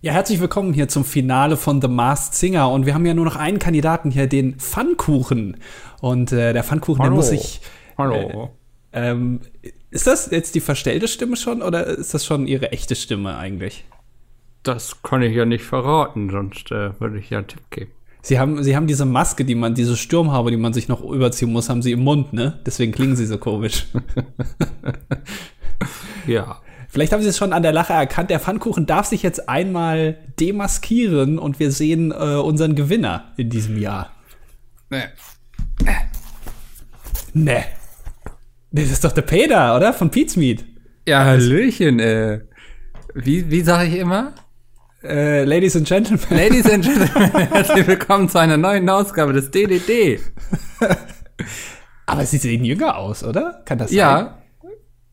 Ja, herzlich willkommen hier zum Finale von The Masked Singer. Und wir haben ja nur noch einen Kandidaten hier, den Pfannkuchen. Und äh, der Pfannkuchen, der muss sich. Hallo. Äh, ähm, ist das jetzt die verstellte Stimme schon oder ist das schon ihre echte Stimme eigentlich? Das kann ich ja nicht verraten, sonst äh, würde ich ja einen Tipp geben. Sie haben, sie haben diese Maske, die man, diese Sturmhaube, die man sich noch überziehen muss, haben sie im Mund, ne? Deswegen klingen sie so komisch. ja. Vielleicht haben Sie es schon an der Lache erkannt. Der Pfannkuchen darf sich jetzt einmal demaskieren und wir sehen äh, unseren Gewinner in diesem Jahr. Nee. Nee. Das ist doch der Peter, oder? Von Pete's Meat. Ja, Hallöchen, äh. Wie, wie sage ich immer? Äh, Ladies and Gentlemen. Ladies and Gentlemen, herzlich willkommen zu einer neuen Ausgabe des DDD. Aber Sie sehen jünger aus, oder? Kann das sein? Ja.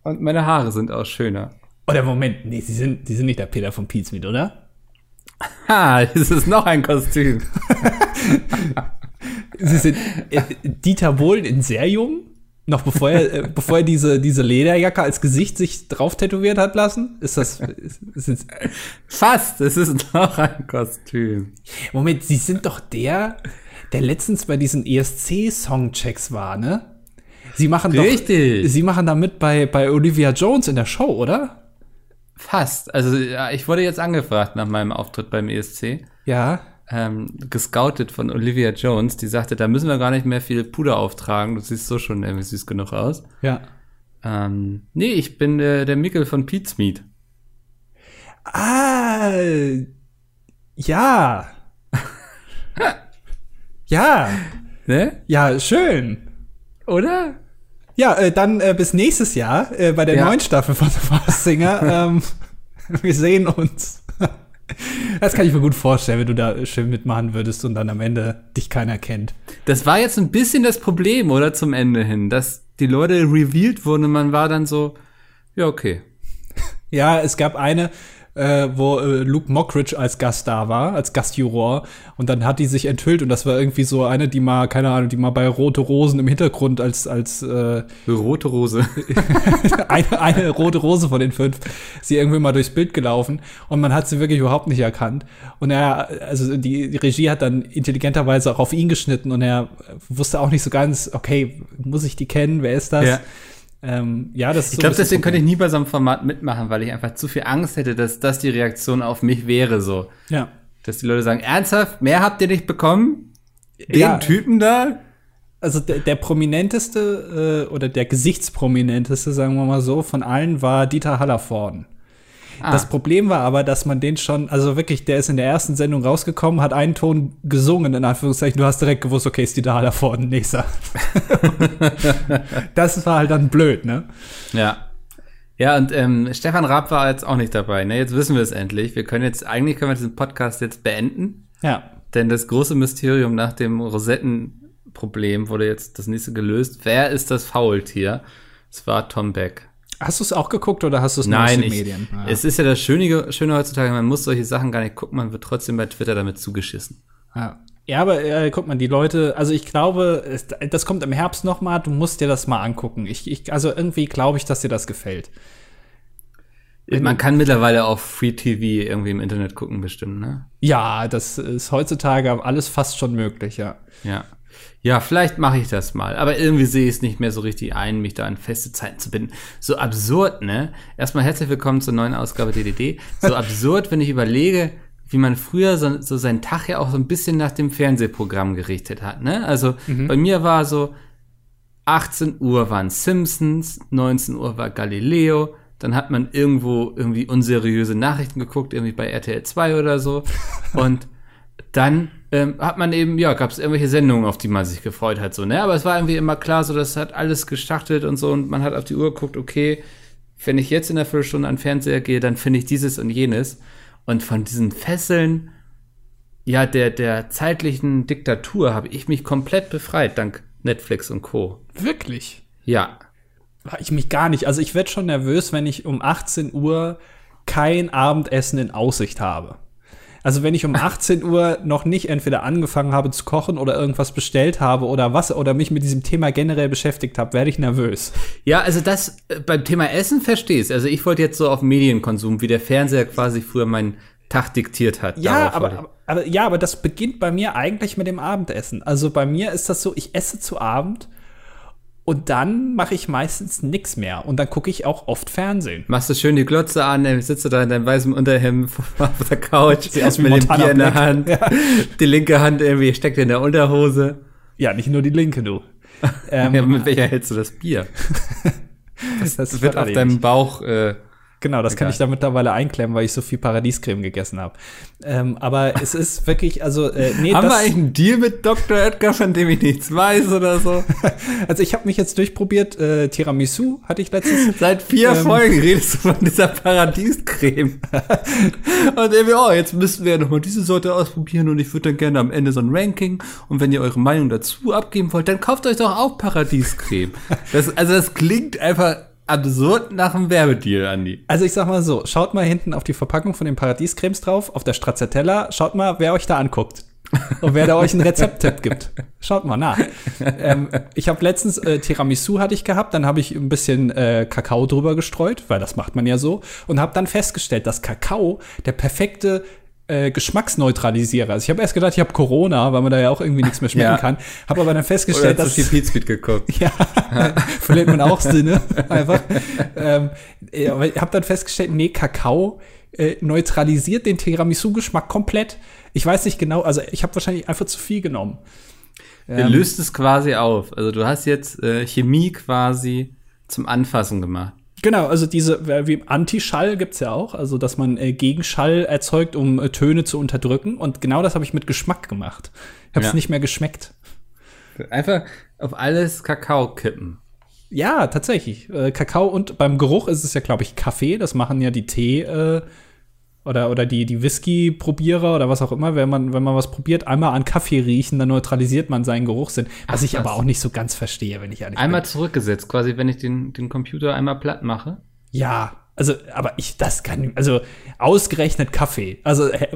Und meine Haare sind auch schöner. Oder Moment, nee, Sie sind, Sie sind nicht der Peter von Pete's oder? Ha, das ist noch ein Kostüm. Sie sind äh, Dieter Bohlen in sehr jung? Noch bevor er, äh, bevor er diese, diese Lederjacke als Gesicht sich drauf tätowiert hat lassen? Ist das. Ist, ist jetzt Fast, es ist noch ein Kostüm. Moment, Sie sind doch der, der letztens bei diesen ESC-Songchecks war, ne? Sie machen doch. Richtig. Sie machen da mit bei, bei Olivia Jones in der Show, oder? Fast. Also, ja, ich wurde jetzt angefragt nach meinem Auftritt beim ESC. Ja. ähm, gescoutet von Olivia Jones, die sagte, da müssen wir gar nicht mehr viel Puder auftragen, du siehst so schon irgendwie süß genug aus. Ja. Ähm, nee, ich bin der, der Mickel von Pete's Meat. Ah. Ja. ja. Ne? Ja, schön. Oder? Ja, äh, dann äh, bis nächstes Jahr äh, bei der Ja. neuen Staffel von The Masked Singer. ähm, wir sehen uns. Das kann ich mir gut vorstellen, wenn du da schön mitmachen würdest und dann am Ende dich keiner kennt. Das war jetzt ein bisschen das Problem, oder? Zum Ende hin, dass die Leute revealed wurden und man war dann so, ja, okay. Ja, es gab eine, äh, wo äh, Luke Mockridge als Gast da war, als Gastjuror. Und dann hat die sich enthüllt und das war irgendwie so eine, die mal, keine Ahnung, die mal bei Rote Rosen im Hintergrund als, als äh, Rote Rose. eine, eine rote Rose von den fünf, sie irgendwie mal durchs Bild gelaufen und man hat sie wirklich überhaupt nicht erkannt. Und er, also die, die Regie hat dann intelligenterweise auch auf ihn geschnitten und er wusste auch nicht so ganz, okay, muss ich die kennen, wer ist das? Ja. Ähm, ja, das ist Ich glaube, deswegen könnte ich nie bei so einem Format mitmachen, weil ich einfach zu viel Angst hätte, dass das die Reaktion auf mich wäre, so. Ja. Dass die Leute sagen, ernsthaft, mehr habt ihr nicht bekommen? Den Ja. Typen da? Also der, der prominenteste äh, oder der gesichtsprominenteste, sagen wir mal so, von allen war Dieter Hallervorden. Ah. Das Problem war aber, dass man den schon, also wirklich, der ist in der ersten Sendung rausgekommen, hat einen Ton gesungen, in Anführungszeichen, du hast direkt gewusst, okay, ist Dieter Hallervorden, nächster. das war halt dann blöd, ne? Ja. Ja, und ähm, Stefan Raab war jetzt auch nicht dabei. Ne? Jetzt wissen wir es endlich. Wir können jetzt, eigentlich können wir diesen Podcast jetzt beenden, Ja. denn das große Mysterium nach dem Rosettenproblem wurde jetzt das nächste gelöst. Wer ist das Faultier? Es war Tom Beck. Hast du es auch geguckt oder hast du es nur aus Nein, den ich, Medien? Ja. es ist ja das Schöne, Schöne heutzutage, man muss solche Sachen gar nicht gucken, man wird trotzdem bei Twitter damit zugeschissen. Ja. Ja, aber äh, guck mal, die Leute, also ich glaube, es, das kommt im Herbst noch mal, du musst dir das mal angucken. Ich, ich, also irgendwie glaube ich, dass dir das gefällt. Man kann mittlerweile auf Free TV irgendwie im Internet gucken, bestimmt, ne? Ja, das ist heutzutage alles fast schon möglich, ja. Ja. Ja, vielleicht mache ich das mal. Aber irgendwie sehe ich es nicht mehr so richtig ein, mich da an feste Zeiten zu binden. So absurd, ne? Erstmal herzlich willkommen zur neuen Ausgabe DDD. So absurd, wenn ich überlege, wie man früher so, so seinen Tag ja auch so ein bisschen nach dem Fernsehprogramm gerichtet hat, ne? Also bei mir war so 18 Uhr waren Simpsons, 19 Uhr war Galileo, dann hat man irgendwo irgendwie unseriöse Nachrichten geguckt, irgendwie bei RTL 2 oder so. Und dann ähm, hat man eben, ja, gab es irgendwelche Sendungen, auf die man sich gefreut hat, so, ne? Aber es war irgendwie immer klar, so, das hat alles gestartet und so, und man hat auf die Uhr geguckt, okay, wenn ich jetzt in der Viertelstunde an den Fernseher gehe, dann finde ich dieses und jenes. Und von diesen Fesseln, ja, der, der zeitlichen Diktatur habe ich mich komplett befreit, dank Netflix und Co. Wirklich? Ja. War ich mich gar nicht. Also ich werde schon nervös, wenn ich um 18 Uhr kein Abendessen in Aussicht habe. Also wenn ich um 18 Uhr noch nicht entweder angefangen habe zu kochen oder irgendwas bestellt habe oder was oder mich mit diesem Thema generell beschäftigt habe, werde ich nervös. Ja, also das äh, beim Thema Essen verstehst. Also ich wollte jetzt so auf Medienkonsum, wie der Fernseher quasi früher mein Tag diktiert hat. Ja, aber, aber, aber ja, aber das beginnt bei mir eigentlich mit dem Abendessen. Also bei mir ist das so, ich esse zu Abend und dann mache ich meistens nichts mehr und dann gucke ich auch oft Fernsehen. Machst du schön die Glotze an, dann sitzt du da in deinem weißen Unterhemd auf der Couch aus wie mit dem Bier in der. Hand. Ja. Die linke Hand irgendwie steckt in der Unterhose. Ja, nicht nur die linke, du. Ähm, Ja, mit welcher hältst du das Bier? das Das wird auf deinem. Bauch. Äh, Genau, das kann Egal. ich da mittlerweile einklemmen, weil ich so viel Paradiescreme gegessen habe. Ähm, aber es ist wirklich, also, äh, nee, haben wir eigentlich einen Deal mit Dr. Edgar, von dem ich nichts weiß oder so? also ich habe mich jetzt durchprobiert, äh, Tiramisu hatte ich letztens. Seit vier Ähm. Folgen redest du von dieser Paradiescreme. und irgendwie, oh, jetzt müssten wir ja nochmal diese Sorte ausprobieren und ich würde dann gerne am Ende so ein Ranking. Und wenn ihr eure Meinung dazu abgeben wollt, dann kauft euch doch auch Paradiescreme. Das, also das klingt einfach absurd nach einem Werbedeal, Andi. Also ich sag mal so, schaut mal hinten auf die Verpackung von den Paradiescremes drauf, auf der Stracciatella, schaut mal, wer euch da anguckt. Und wer da euch einen Rezepttipp gibt. Schaut mal nach. Ähm, ich habe letztens äh, Tiramisu hatte ich gehabt, dann habe ich ein bisschen äh, Kakao drüber gestreut, weil das macht man ja so, und habe dann festgestellt, dass Kakao der perfekte äh, Geschmacksneutralisierer. Also ich habe erst gedacht, ich habe Corona, weil man da ja auch irgendwie nichts mehr schmecken Ja. kann. Habe aber dann festgestellt, dass viel Pizmeet geguckt. ja, verliert man auch Sinne einfach. ähm, ja, aber ich habe dann festgestellt, nee, Kakao äh, neutralisiert den Tiramisu-Geschmack komplett. Ich weiß nicht genau, also ich habe wahrscheinlich einfach zu viel genommen. Der löst es quasi auf. Also du hast jetzt äh, Chemie quasi zum Anfassen gemacht. Genau, also diese, äh, wie Antischall gibt's ja auch, also dass man äh, Gegenschall erzeugt, um äh, Töne zu unterdrücken. Und genau das habe ich mit Geschmack gemacht. Ich habe es Ja. nicht mehr geschmeckt. Einfach auf alles Kakao kippen. Ja, tatsächlich. Äh, Kakao und beim Geruch ist es ja, glaube ich, Kaffee. Das machen ja die Tee äh, oder, oder die, die Whisky-Probierer oder was auch immer. Wenn man, wenn man was probiert, einmal an Kaffee riechen, dann neutralisiert man seinen Geruchssinn. Was Ach, ich aber auch nicht so ganz verstehe, wenn ich ehrlich Einmal bin. zurückgesetzt, quasi, wenn ich den, den Computer einmal platt mache. Ja, also, aber ich, das kann, also ausgerechnet Kaffee. Also, äh,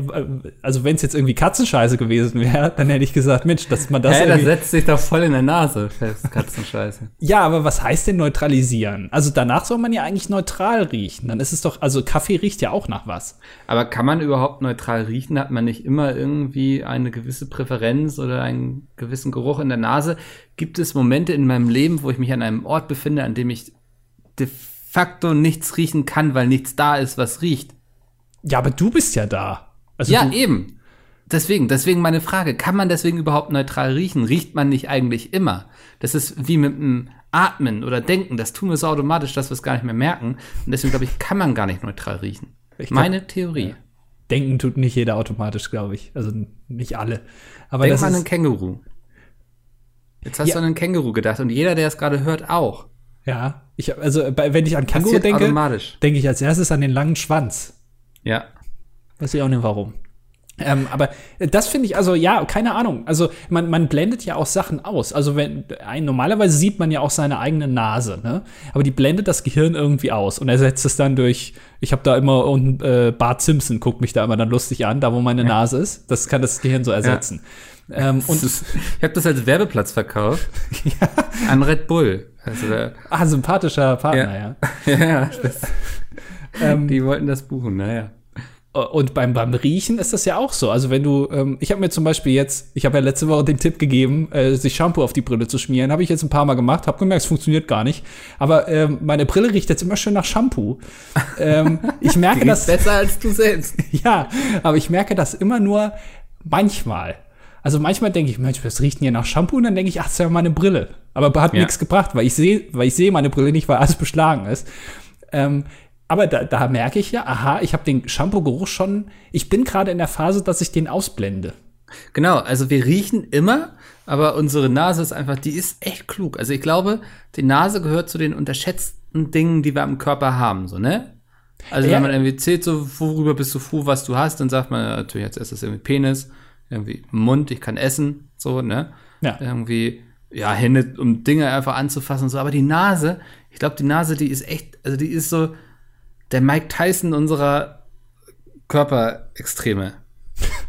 also wenn es jetzt irgendwie Katzenscheiße gewesen wäre, dann hätte ich gesagt, Mensch, dass man das Hä, das setzt sich doch voll in der Nase fest, Katzenscheiße. Ja, aber was heißt denn neutralisieren? Also danach soll man ja eigentlich neutral riechen. Dann ist es doch, also Kaffee riecht ja auch nach was. Aber kann man überhaupt neutral riechen? Hat man nicht immer irgendwie eine gewisse Präferenz oder einen gewissen Geruch in der Nase? Gibt es Momente in meinem Leben, wo ich mich an einem Ort befinde, an dem ich facto nichts riechen kann, weil nichts da ist, was riecht? Ja, aber du bist ja da. Also ja, eben. Deswegen, deswegen meine Frage, kann man deswegen überhaupt neutral riechen? Riecht man nicht eigentlich immer? Das ist wie mit dem Atmen oder Denken, das tun wir so automatisch, dass wir es gar nicht mehr merken. Und deswegen glaube ich, kann man gar nicht neutral riechen. Ich glaub- meine Theorie. denken tut nicht jeder automatisch, glaube ich. Also nicht alle. Aber Denk das mal an einen Känguru. Jetzt hast Ja. du an einen Känguru gedacht und jeder, der es gerade hört, auch. Ja, ich also bei, wenn ich an Känguru denke, denke ich als erstes an den langen Schwanz. Ja. Weiß ich auch nicht warum. Ähm, aber das finde ich, also ja, keine Ahnung. Also man, man blendet ja auch Sachen aus. Also wenn ein, normalerweise sieht man ja auch seine eigene Nase, ne? Aber die blendet das Gehirn irgendwie aus und ersetzt es dann durch, ich habe da immer und äh, Bart Simpson guckt mich da immer dann lustig an, da wo meine Nase ist. Das kann das Gehirn so ersetzen. Ähm, Und und ich habe das als Werbeplatz verkauft. An Red Bull. Also, da- ah, sympathischer Partner, ja. ja, das, Ähm, die wollten das buchen, naja. Und beim, beim Riechen ist das ja auch so. Also wenn du, ähm, ich habe mir zum Beispiel jetzt, ich habe ja letzte Woche den Tipp gegeben, äh, sich Shampoo auf die Brille zu schmieren. Habe ich jetzt ein paar Mal gemacht, habe gemerkt, es funktioniert gar nicht. Aber ähm, meine Brille riecht jetzt immer schön nach Shampoo. ähm, ich merke das, besser als du selbst. ja, aber ich merke das immer nur manchmal. Also manchmal denke ich, Mensch, was riecht denn hier nach Shampoo? Und dann denke ich, ach, das ist ja meine Brille. Aber hat Ja. nichts gebracht, weil ich sehe, weil ich sehe meine Brille nicht, weil alles beschlagen ist. Ähm, aber da, da merke ich ja, aha, ich habe den Shampoo-Geruch schon. Ich bin gerade in der Phase, dass ich den ausblende. Genau, also wir riechen immer, aber unsere Nase ist einfach, die ist echt klug. Also ich glaube, die Nase gehört zu den unterschätzten Dingen, die wir am Körper haben, so, ne? Also Ja. wenn man irgendwie zählt, so, worüber bist du froh, was du hast, dann sagt man natürlich als erstes irgendwie Penis, irgendwie Mund, ich kann essen, so, ne? Ja. Irgendwie, ja, Hände, um Dinge einfach anzufassen und so. Aber die Nase, ich glaube, die Nase, die ist echt, also die ist so der Mike Tyson unserer Körperextreme.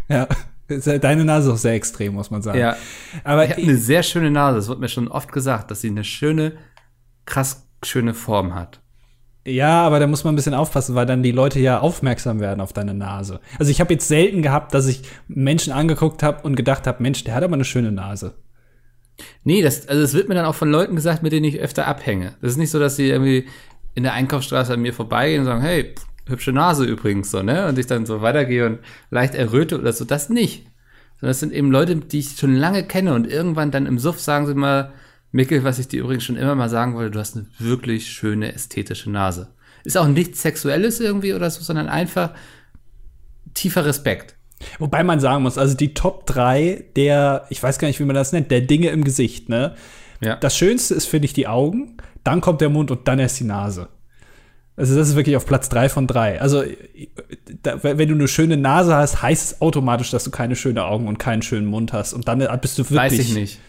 Ja. Deine Nase ist auch sehr extrem, muss man sagen. Ja. Aber Ich habe eine sehr schöne Nase. Das wird mir schon oft gesagt, dass sie eine schöne, krass schöne Form hat. Ja, aber da muss man ein bisschen aufpassen, weil dann die Leute ja aufmerksam werden auf deine Nase. Also ich habe jetzt selten gehabt, dass ich Menschen angeguckt habe und gedacht habe, Mensch, der hat aber eine schöne Nase. Nee, das, also es wird mir dann auch von Leuten gesagt, mit denen ich öfter abhänge. Das ist nicht so, dass sie irgendwie in der Einkaufsstraße an mir vorbeigehen und sagen, hey, pff, hübsche Nase übrigens so, ne? Und ich dann so weitergehe und leicht erröte oder so. Das nicht. Sondern das sind eben Leute, die ich schon lange kenne und irgendwann dann im Suff sagen sie mal, Mickel, was ich dir übrigens schon immer mal sagen wollte, du hast eine wirklich schöne ästhetische Nase. Ist auch nichts Sexuelles irgendwie oder so, sondern einfach tiefer Respekt. Wobei man sagen muss, also die Top 3 der, ich weiß gar nicht, wie man das nennt, der Dinge im Gesicht, ne? Ja. Das Schönste ist, finde ich, die Augen, dann kommt der Mund und dann erst die Nase. Also das ist wirklich auf Platz 3 von 3. Also da, wenn du eine schöne Nase hast, heißt es automatisch, dass du keine schönen Augen und keinen schönen Mund hast. Und dann bist du wirklich. Weiß ich nicht.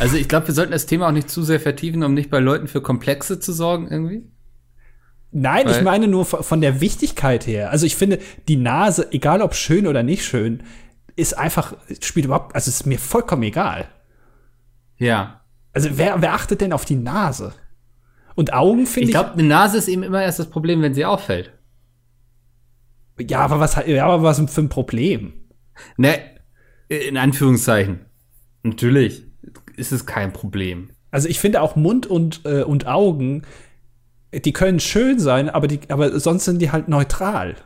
Also ich glaube, wir sollten das Thema auch nicht zu sehr vertiefen, um nicht bei Leuten für Komplexe zu sorgen irgendwie. Nein, Weil- ich meine nur von von der Wichtigkeit her. Also ich finde, die Nase, egal ob schön oder nicht schön, ist einfach, spielt überhaupt, also ist mir vollkommen egal. Ja. Also wer, wer achtet denn auf die Nase? Und Augen finde Ich ich, glaube, eine Nase ist eben immer erst das Problem, wenn sie auffällt. ja, aber was, ja, aber was für ein Problem? Ne, in Anführungszeichen. Natürlich ist es kein Problem. Also ich finde auch Mund und, äh, und Augen, die können schön sein, aber, die, aber sonst sind die halt neutral.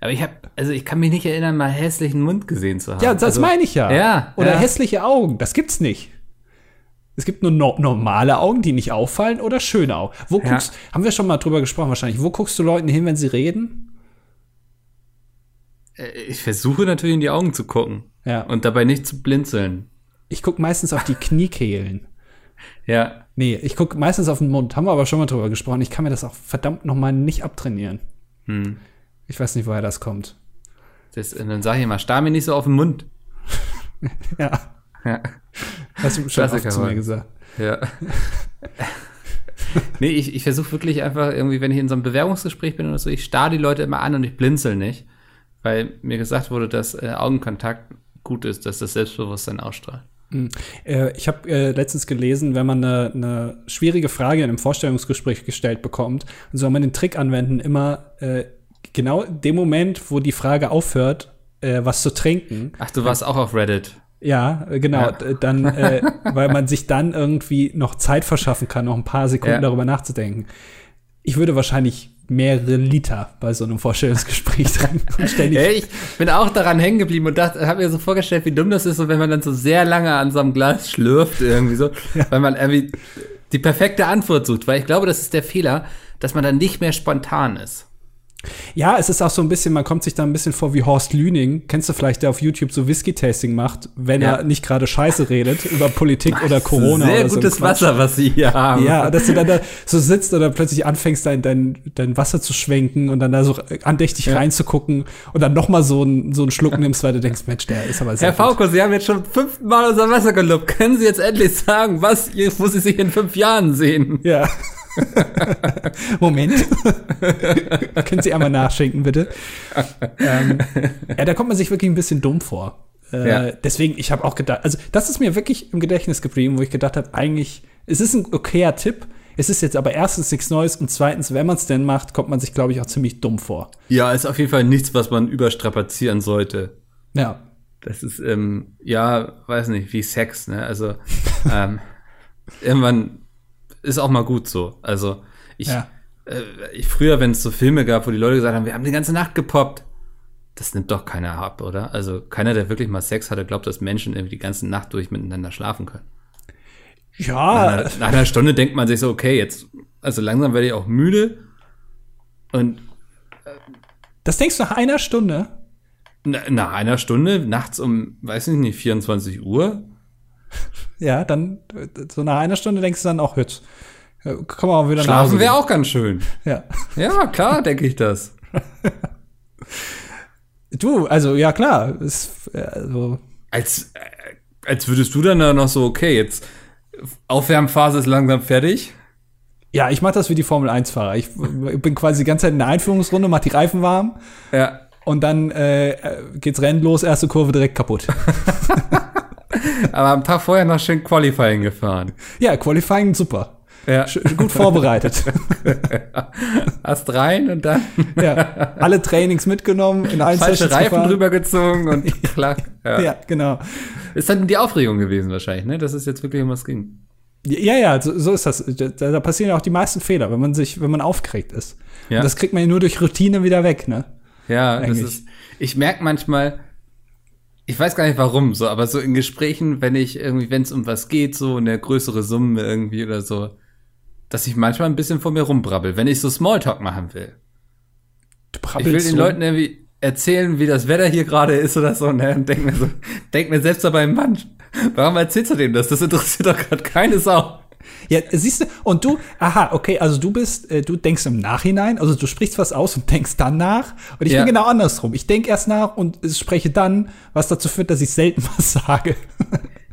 Aber ich habe, also ich kann mich nicht erinnern, mal hässlichen Mund gesehen zu haben. Ja, das also, meine ich ja. Ja. Oder ja. hässliche Augen, das gibt's nicht. Es gibt nur no normale Augen, die nicht auffallen, oder schöne Augen. Wo Ja. guckst, haben wir schon mal drüber gesprochen wahrscheinlich, wo guckst du Leuten hin, wenn sie reden? Äh, Ich versuche natürlich in die Augen zu gucken Ja. und dabei nicht zu blinzeln. Ich guck meistens auf die Kniekehlen. Ja. Nee, ich guck meistens auf den Mund. Haben wir aber schon mal drüber gesprochen. Ich kann mir das auch verdammt noch mal nicht abtrainieren. Hm. Ich weiß nicht, woher das kommt. Das, dann sage ich immer, starr mir nicht so auf den Mund. Ja, Ja. hast du schon oft zu mir gesagt. Ja. nee, ich, ich versuche wirklich einfach irgendwie, wenn ich in so einem Bewerbungsgespräch bin oder so, ich starr die Leute immer an und ich blinzel nicht, weil mir gesagt wurde, dass äh, Augenkontakt gut ist, dass das Selbstbewusstsein ausstrahlt. Äh, ich habe äh, letztens gelesen, wenn man eine, eine schwierige Frage in einem Vorstellungsgespräch gestellt bekommt, soll man den Trick anwenden, immer äh, genau in dem Moment, wo die Frage aufhört, äh, was zu trinken. Ach, du warst auch auf Reddit. Ja, äh, genau. Ja. Dann, äh, weil man sich dann irgendwie noch Zeit verschaffen kann, noch ein paar Sekunden Ja. darüber nachzudenken. Ich würde wahrscheinlich mehrere Liter bei so einem Vorstellungsgespräch trinken und ständig. Hey, ich bin auch daran hängen geblieben und dachte, habe mir so vorgestellt, wie dumm das ist, so wenn man dann so sehr lange an so einem Glas schlürft irgendwie so, weil man irgendwie die perfekte Antwort sucht, weil ich glaube, das ist der Fehler, dass man dann nicht mehr spontan ist. Ja, es ist auch so ein bisschen, man kommt sich da ein bisschen vor wie Horst Lüning. Kennst du vielleicht, der auf YouTube so Whisky-Tasting macht, wenn Ja. er nicht gerade Scheiße redet über Politik oder Corona Sehr oder so. ein gutes Quatsch. Wasser, was sie hier haben. Ja, dass du dann da so sitzt und dann plötzlich anfängst, dein, dein, dein Wasser zu schwenken und dann da so andächtig reinzugucken und dann noch mal so einen so einen Schluck nimmst, weil du denkst, Mensch, der ist aber sehr Herr Fauko, Sie haben jetzt schon fünfmal unser Wasser gelobt. Können Sie jetzt endlich sagen, was, wo Sie sich in fünf Jahren sehen? Ja. Moment. Können Sie einmal nachschenken, bitte? ähm, ja, da kommt man sich wirklich ein bisschen dumm vor. Äh, Ja. Deswegen, ich habe auch gedacht, also das ist mir wirklich im Gedächtnis geblieben, wo ich gedacht habe, eigentlich, es ist ein okayer Tipp. Es ist jetzt aber erstens nichts Neues und zweitens, wenn man es denn macht, kommt man sich, glaube ich, auch ziemlich dumm vor. Ja, ist auf jeden Fall nichts, was man überstrapazieren sollte. Ja. Das ist, ähm, ja, weiß nicht, wie Sex, ne? Also, ähm, irgendwann ist auch mal gut so. Also, ich, Ja. äh, ich früher, wenn es so Filme gab, wo die Leute gesagt haben, wir haben die ganze Nacht gepoppt, das nimmt doch keiner ab, oder? Also, keiner, der wirklich mal Sex hatte, glaubt, dass Menschen irgendwie die ganze Nacht durch miteinander schlafen können. Nach, Ja, einer, nach einer Stunde denkt man sich so, okay, jetzt, also langsam werde ich auch müde. Und das denkst du nach einer Stunde? na, nach einer Stunde, nachts um, weiß ich nicht, 24 Uhr, Ja, dann so nach einer Stunde denkst du dann auch, jetzt äh, komm mal wieder nach schlafen wäre auch ganz schön. Ja. Ja, klar, denke ich das. Du, also ja klar, ist äh, also Als, äh, als würdest du dann da noch so, okay, jetzt Aufwärmphase ist langsam fertig. ja, ich mache das wie die Formel 1 Fahrer. Ich bin quasi die ganze Zeit in der Einführungsrunde, mach die Reifen warm Ja. und dann äh, geht's Rennen los, erste Kurve direkt kaputt. Aber am Tag vorher noch schön Qualifying gefahren. ja, Qualifying super. Ja. Gut vorbereitet. Hast rein und dann ja. Alle Trainings mitgenommen, in allen falsche Sessions Reifen gefahren. drüber gezogen und klack. Ja. Ja, genau. Ist dann die Aufregung gewesen wahrscheinlich, ne? Dass es jetzt wirklich um was ging. Ja, ja, so, so ist das. Da, da passieren ja auch die meisten Fehler, wenn man sich, wenn man aufgeregt ist. Ja. Und das kriegt man ja nur durch Routine wieder weg, ne? Ja, das ist. Ich merke manchmal, ich weiß gar nicht warum, so, aber so in Gesprächen, wenn ich irgendwie, wenn es um was geht, so eine größere Summe irgendwie oder so, dass ich manchmal ein bisschen vor mir rumbrabbel, wenn ich so Smalltalk machen will. Du Ich will brabbelst den so. Leuten irgendwie erzählen, wie das Wetter hier gerade ist oder so, ne? Und denk mir so, denk mir selbst dabei, Mann, warum erzählst du dem das? Das interessiert doch gerade keine Sau. Ja, siehst du, und du, aha, okay, also du bist, äh, du denkst im Nachhinein, also du sprichst was aus und denkst dann nach. Und ich Ja. bin genau andersrum. Ich denke erst nach und spreche dann, was dazu führt, dass ich selten was sage.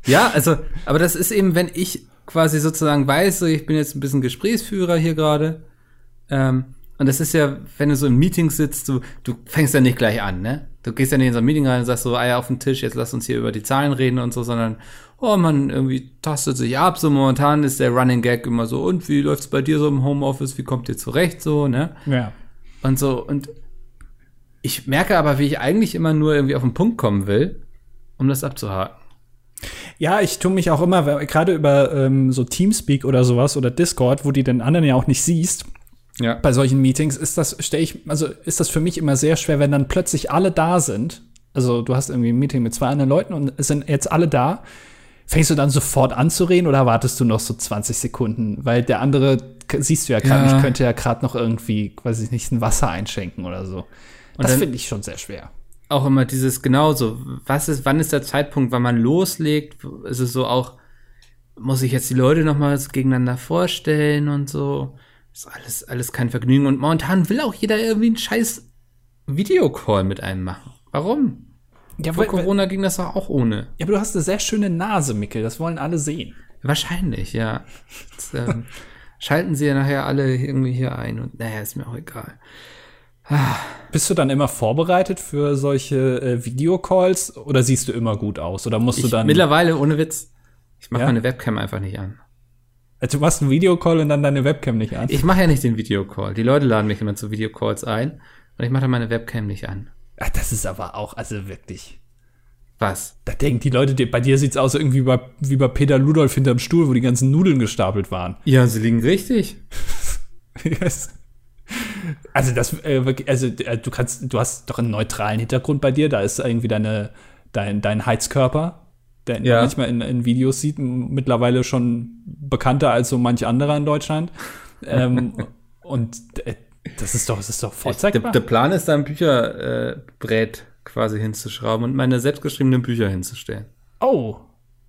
Ja, also, aber das ist eben, wenn ich quasi sozusagen weiß, so, ich bin jetzt ein bisschen Gesprächsführer hier gerade. Ähm, und das ist ja, wenn du so in Meetings sitzt, du, du fängst ja nicht gleich an, ne? Du gehst ja nicht in so ein Meeting rein und sagst so, Eier auf den Tisch, jetzt lass uns hier über die Zahlen reden und so, sondern, oh, man irgendwie tastet sich ab. So momentan ist der Running Gag immer so, und wie läuft's bei dir so im Homeoffice? Wie kommt ihr zurecht so, ne? Ja. Und so, und ich merke aber, wie ich eigentlich immer nur irgendwie auf den Punkt kommen will, um das abzuhaken. Ja, ich tue mich auch immer, gerade über ähm, so Teamspeak oder sowas oder Discord, wo die den anderen ja auch nicht siehst, Ja. bei solchen Meetings ist das, stelle ich, also ist das für mich immer sehr schwer, wenn dann plötzlich alle da sind. Also du hast irgendwie ein Meeting mit zwei anderen Leuten und es sind jetzt alle da. Fängst du dann sofort an zu reden oder wartest du noch so 20 Sekunden? Weil der andere, siehst du ja gerade Ja. nicht, könnte ja gerade noch irgendwie, weiß ich nicht, ein Wasser einschenken oder so. das dann- finde ich schon sehr schwer. auch immer dieses genauso, was ist, wann ist der Zeitpunkt, wann man loslegt? Ist es so auch, muss ich jetzt die Leute nochmal gegeneinander vorstellen und so? Ist alles, alles kein Vergnügen. Und momentan will auch jeder irgendwie einen scheiß Videocall mit einem machen. Warum? Ja, Vor weil, weil, Corona ging das doch auch ohne. ja, aber du hast eine sehr schöne Nase, Mickel. Das wollen alle sehen. Wahrscheinlich, ja. Jetzt, ähm, schalten sie ja nachher alle irgendwie hier ein und naja, ist mir auch egal. Bist du dann immer vorbereitet für solche äh, Videocalls oder siehst du immer gut aus? Oder musst du Ich, dann. mittlerweile, ohne Witz, ich mache Ja? meine Webcam einfach nicht an. Also, du machst einen Videocall und dann deine Webcam nicht an. Ich mache ja nicht den Videocall. Die Leute laden mich immer zu Videocalls ein und ich mache dann meine Webcam nicht an. Ach, das ist aber auch, also wirklich. Was? Da denken die Leute, bei dir sieht's aus irgendwie bei, wie bei Peter Ludolf hinterm Stuhl, wo die ganzen Nudeln gestapelt waren. Ja, sie liegen richtig. Yes. Also das, äh, also äh, du kannst, du hast doch einen neutralen Hintergrund bei dir. Da ist irgendwie deine, dein, dein Heizkörper, der Ja. man manchmal in, in Videos sieht, mittlerweile schon bekannter als so manch anderer in Deutschland. ähm, und äh, das ist doch, das ist doch Der, vorzeigbar. der Plan ist, da ein Bücherbrett äh, quasi hinzuschrauben und meine selbstgeschriebenen Bücher hinzustellen. oh.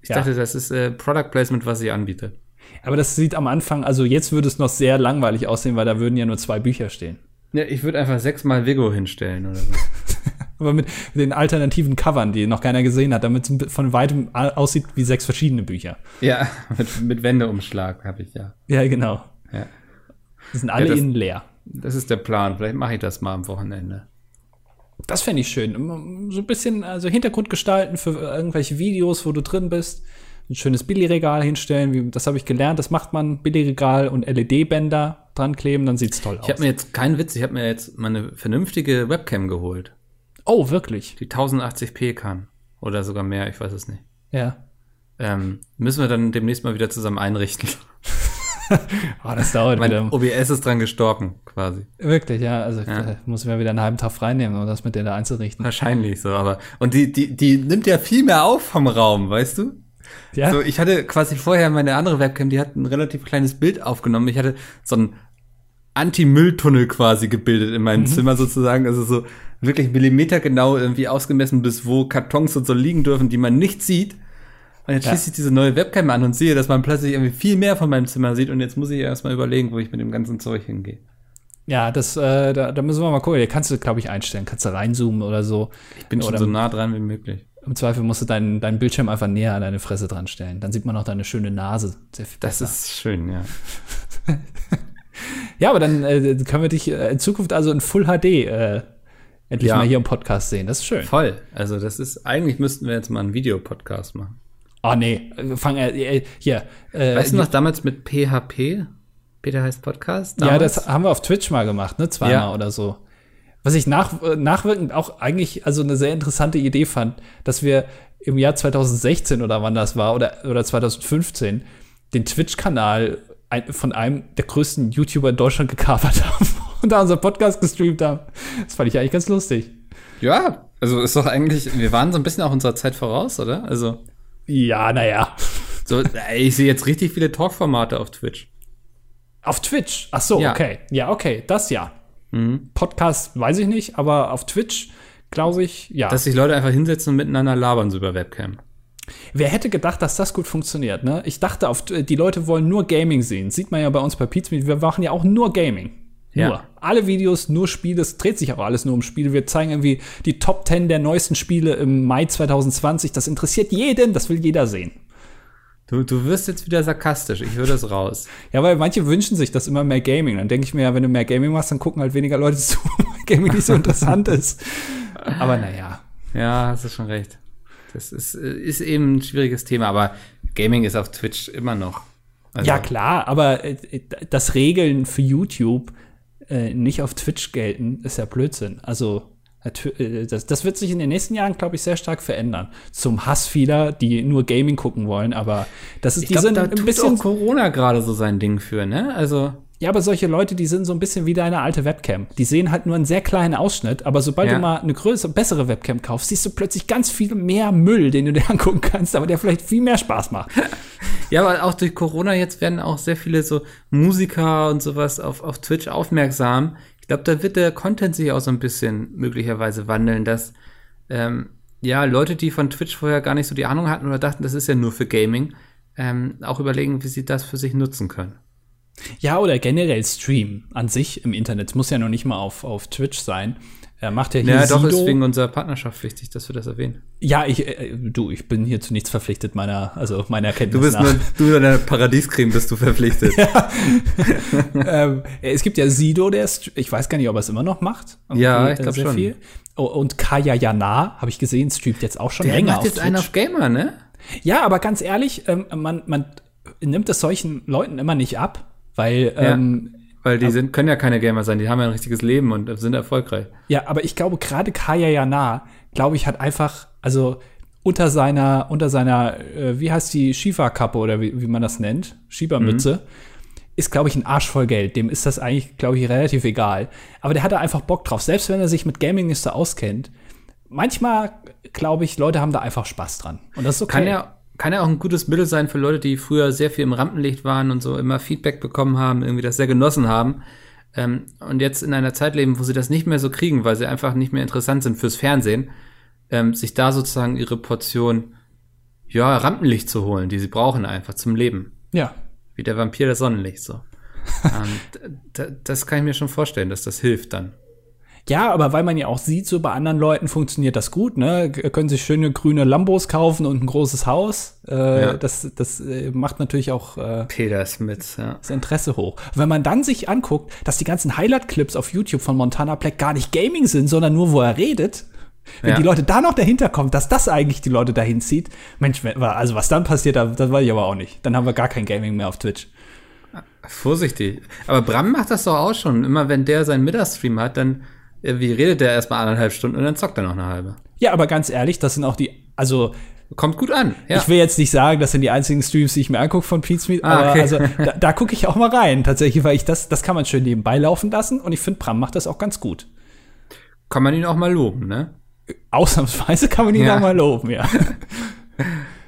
Ich Ja. dachte, das ist äh, Product Placement, was ich anbiete. Aber das sieht am Anfang, also jetzt würde es noch sehr langweilig aussehen, weil da würden ja nur zwei Bücher stehen. Ja, ich würde einfach sechsmal Vigo hinstellen oder so. Aber mit den alternativen Covern, die noch keiner gesehen hat, damit es von weitem aussieht wie sechs verschiedene Bücher. ja, mit, mit Wendeumschlag habe ich ja. Ja, genau. ja. Die sind alle Ja, das- innen leer. Das ist der Plan. Vielleicht mache ich das mal am Wochenende. Das fände ich schön. So ein bisschen, also Hintergrund gestalten für irgendwelche Videos, wo du drin bist. Ein schönes Billigregal hinstellen. Das habe ich gelernt. Das macht man. Billigregal und LED-Bänder dran kleben, dann sieht's toll Ich habe aus. mir jetzt keinen Witz, ich habe mir jetzt meine vernünftige Webcam geholt, Oh, wirklich? die 1080p kann. Oder sogar mehr, ich weiß es nicht. Ja. Ähm, müssen wir dann demnächst mal wieder zusammen einrichten. Oh, das dauert Mein wieder. OBS ist dran gestorben, quasi. Wirklich, ja. Also Ja. äh, muss ich mir wieder einen halben Tag freinehmen, um das mit denen da einzurichten. Wahrscheinlich so, aber. Und die, die, die nimmt ja viel mehr auf vom Raum, weißt du? Ja. So, ich hatte quasi vorher meine andere Webcam, die hat ein relativ kleines Bild aufgenommen. Ich hatte so einen Anti-Mülltunnel quasi gebildet in meinem Zimmer sozusagen. Also so wirklich millimetergenau irgendwie ausgemessen, bis wo Kartons und so liegen dürfen, die man nicht sieht. Und jetzt Ja. schließe ich diese neue Webcam an und sehe, dass man plötzlich irgendwie viel mehr von meinem Zimmer sieht. Und jetzt muss ich erstmal überlegen, wo ich mit dem ganzen Zeug hingehe. Ja, das, äh, da, da müssen wir mal gucken. Hier kannst du, glaube ich, einstellen. Kannst du reinzoomen oder so. Ich bin schon Oder so nah dran wie möglich. Im Zweifel musst du deinen, deinen Bildschirm einfach näher an deine Fresse dran stellen. Dann sieht man auch deine schöne Nase. Das ist schön, ja. ja, aber dann äh, können wir dich äh, in Zukunft also in Full HD äh, endlich Ja. mal hier im Podcast sehen. Das ist schön. Voll. Also das ist, eigentlich müssten wir jetzt mal einen Videopodcast machen. Oh nee, fang äh, äh, hier. Äh, Weißt du noch damals mit PHP? Peter heißt Podcast? Ja, Damals? das haben wir auf Twitch mal gemacht, ne? Zweimal Ja. oder so. Was ich nach, äh, nachwirkend auch eigentlich also eine sehr interessante Idee fand, dass wir im Jahr 2016 oder wann das war oder, oder 2015 den Twitch-Kanal von einem der größten YouTuber in Deutschland gekapert haben und da unseren Podcast gestreamt haben. Das fand ich eigentlich ganz lustig. Ja, also ist doch eigentlich, wir waren so ein bisschen auch unserer Zeit voraus, oder? Also, Ja, naja. so, ich sehe jetzt richtig viele Talkformate auf Twitch. Auf Twitch. Ach so, Ja. okay. Ja, okay, das ja. Podcast weiß ich nicht, aber auf Twitch glaube ich, ja. Dass sich Leute einfach hinsetzen und miteinander labern so über Webcam. Wer hätte gedacht, dass das gut funktioniert, ne? Ich dachte, auf, die Leute wollen nur Gaming sehen. Sieht man ja bei uns bei Pizza. Wir machen ja auch nur Gaming. Ja. Nur. Alle Videos, nur Spiele. Es dreht sich auch alles nur um Spiele. Wir zeigen irgendwie die Top 10 der neuesten Spiele im Mai 2020. Das interessiert jeden. Das will jeder sehen. Du, du wirst jetzt wieder sarkastisch, ich höre das raus. Ja, weil manche wünschen sich das immer mehr Gaming. Dann denke ich mir ja, wenn du mehr Gaming machst, dann gucken halt weniger Leute zu, weil Gaming nicht so interessant ist. Aber naja. Ja, hast du schon recht. Das ist, äh, ist eben ein schwieriges Thema, aber Gaming ist auf Twitch immer noch. Also, Ja, klar, aber äh, das Regeln für YouTube äh, nicht auf Twitch gelten, ist ja Blödsinn. Also, äh, das, das wird sich in den nächsten Jahren, glaube ich, sehr stark verändern. Zum Hass vieler, die nur Gaming gucken wollen, aber das ist, Ich die sind da ein bisschen. Corona gerade so sein Ding für, ne? Also, Ja, aber solche Leute, die sind so ein bisschen wie deine alte Webcam. Die sehen halt nur einen sehr kleinen Ausschnitt, aber sobald Ja. du mal eine größere, bessere Webcam kaufst, siehst du plötzlich ganz viel mehr Müll, den du dir angucken kannst, aber der vielleicht viel mehr Spaß macht. ja, aber auch durch Corona jetzt werden auch sehr viele so Musiker und sowas auf, auf Twitch aufmerksam. Ich glaube, da wird der Content sich auch so ein bisschen möglicherweise wandeln, dass ähm, ja Leute, die von Twitch vorher gar nicht so die Ahnung hatten oder dachten, das ist ja nur für Gaming, ähm, auch überlegen, wie sie das für sich nutzen können. Ja, oder generell Stream an sich im Internet. Es muss ja noch nicht mal auf, auf Twitch sein. Er macht ja hier Ja, doch, Sido. ist wegen unserer Partnerschaft wichtig, dass wir das erwähnen. Ja, ich, äh, du, ich bin hier zu nichts verpflichtet, meiner, also meiner Erkenntnis Du bist nach. nur, du deiner Paradiescreme bist du verpflichtet. ähm, es gibt ja Sido, der ist, ich weiß gar nicht, ob er es immer noch macht. Ja, ich äh, glaub sehr schon. viel. Oh, und Kaya Jana, habe ich gesehen, streamt jetzt auch schon Der länger macht auf jetzt einen Twitch. auf Gamer, ne? Ja, aber ganz ehrlich, ähm, man, man nimmt es solchen Leuten immer nicht ab, weil ähm, Weil die sind, können ja keine Gamer sein, die haben ja ein richtiges Leben und sind erfolgreich. Ja, aber ich glaube, gerade Kaya Jana, glaube ich, hat einfach, also unter seiner, unter seiner, äh, wie heißt die, Shiva-Kappe oder wie, wie man das nennt, Schiebermütze, ist, glaube ich, ein Arsch voll Geld. Dem ist das eigentlich, glaube ich, relativ egal. Aber der hat da einfach Bock drauf, selbst wenn er sich mit Gaming nicht so auskennt. Manchmal, glaube ich, Leute haben da einfach Spaß dran. Und das ist okay. Kann ja, kann ja auch ein gutes Mittel sein für Leute, die früher sehr viel im Rampenlicht waren und so immer Feedback bekommen haben, irgendwie das sehr genossen haben. Ähm, und jetzt in einer Zeit leben, wo sie das nicht mehr so kriegen, weil sie einfach nicht mehr interessant sind fürs Fernsehen, ähm, sich da sozusagen ihre Portion, ja, Rampenlicht zu holen, die sie brauchen einfach zum Leben. Ja. Wie der Vampir das Sonnenlicht so. ähm, das kann ich mir schon vorstellen, dass das hilft dann. Ja, aber weil man ja auch sieht, so bei anderen Leuten funktioniert das gut, ne? Können sich schöne grüne Lambos kaufen und ein großes Haus. Äh, Ja. Das, das äh, macht natürlich auch äh, Peter Smith, ja. das Interesse hoch. Wenn man dann sich anguckt, dass die ganzen Highlight-Clips auf YouTube von Montana Black gar nicht Gaming sind, sondern nur, wo er redet, wenn Ja. die Leute da noch dahinter kommen, dass das eigentlich die Leute dahin zieht, Mensch, also was dann passiert, da- das weiß ich aber auch nicht. Dann haben wir gar kein Gaming mehr auf Twitch. Vorsichtig. Aber Bram macht das doch auch schon. Immer wenn der seinen Mittagsstream hat, dann wie redet der erstmal anderthalb Stunden und dann zockt er noch eine halbe. Ja, aber ganz ehrlich, das sind auch die, also Kommt gut an. Ja. Ich will jetzt nicht sagen, das sind die einzigen Streams, die ich mir angucke von Pete's Meet, Ah, aber okay. also da, da gucke ich auch mal rein, tatsächlich, weil ich das, das kann man schön nebenbei laufen lassen und ich finde, Bram macht das auch ganz gut. Kann man ihn auch mal loben, ne? Ausnahmsweise kann man ihn Ja. auch mal loben, ja.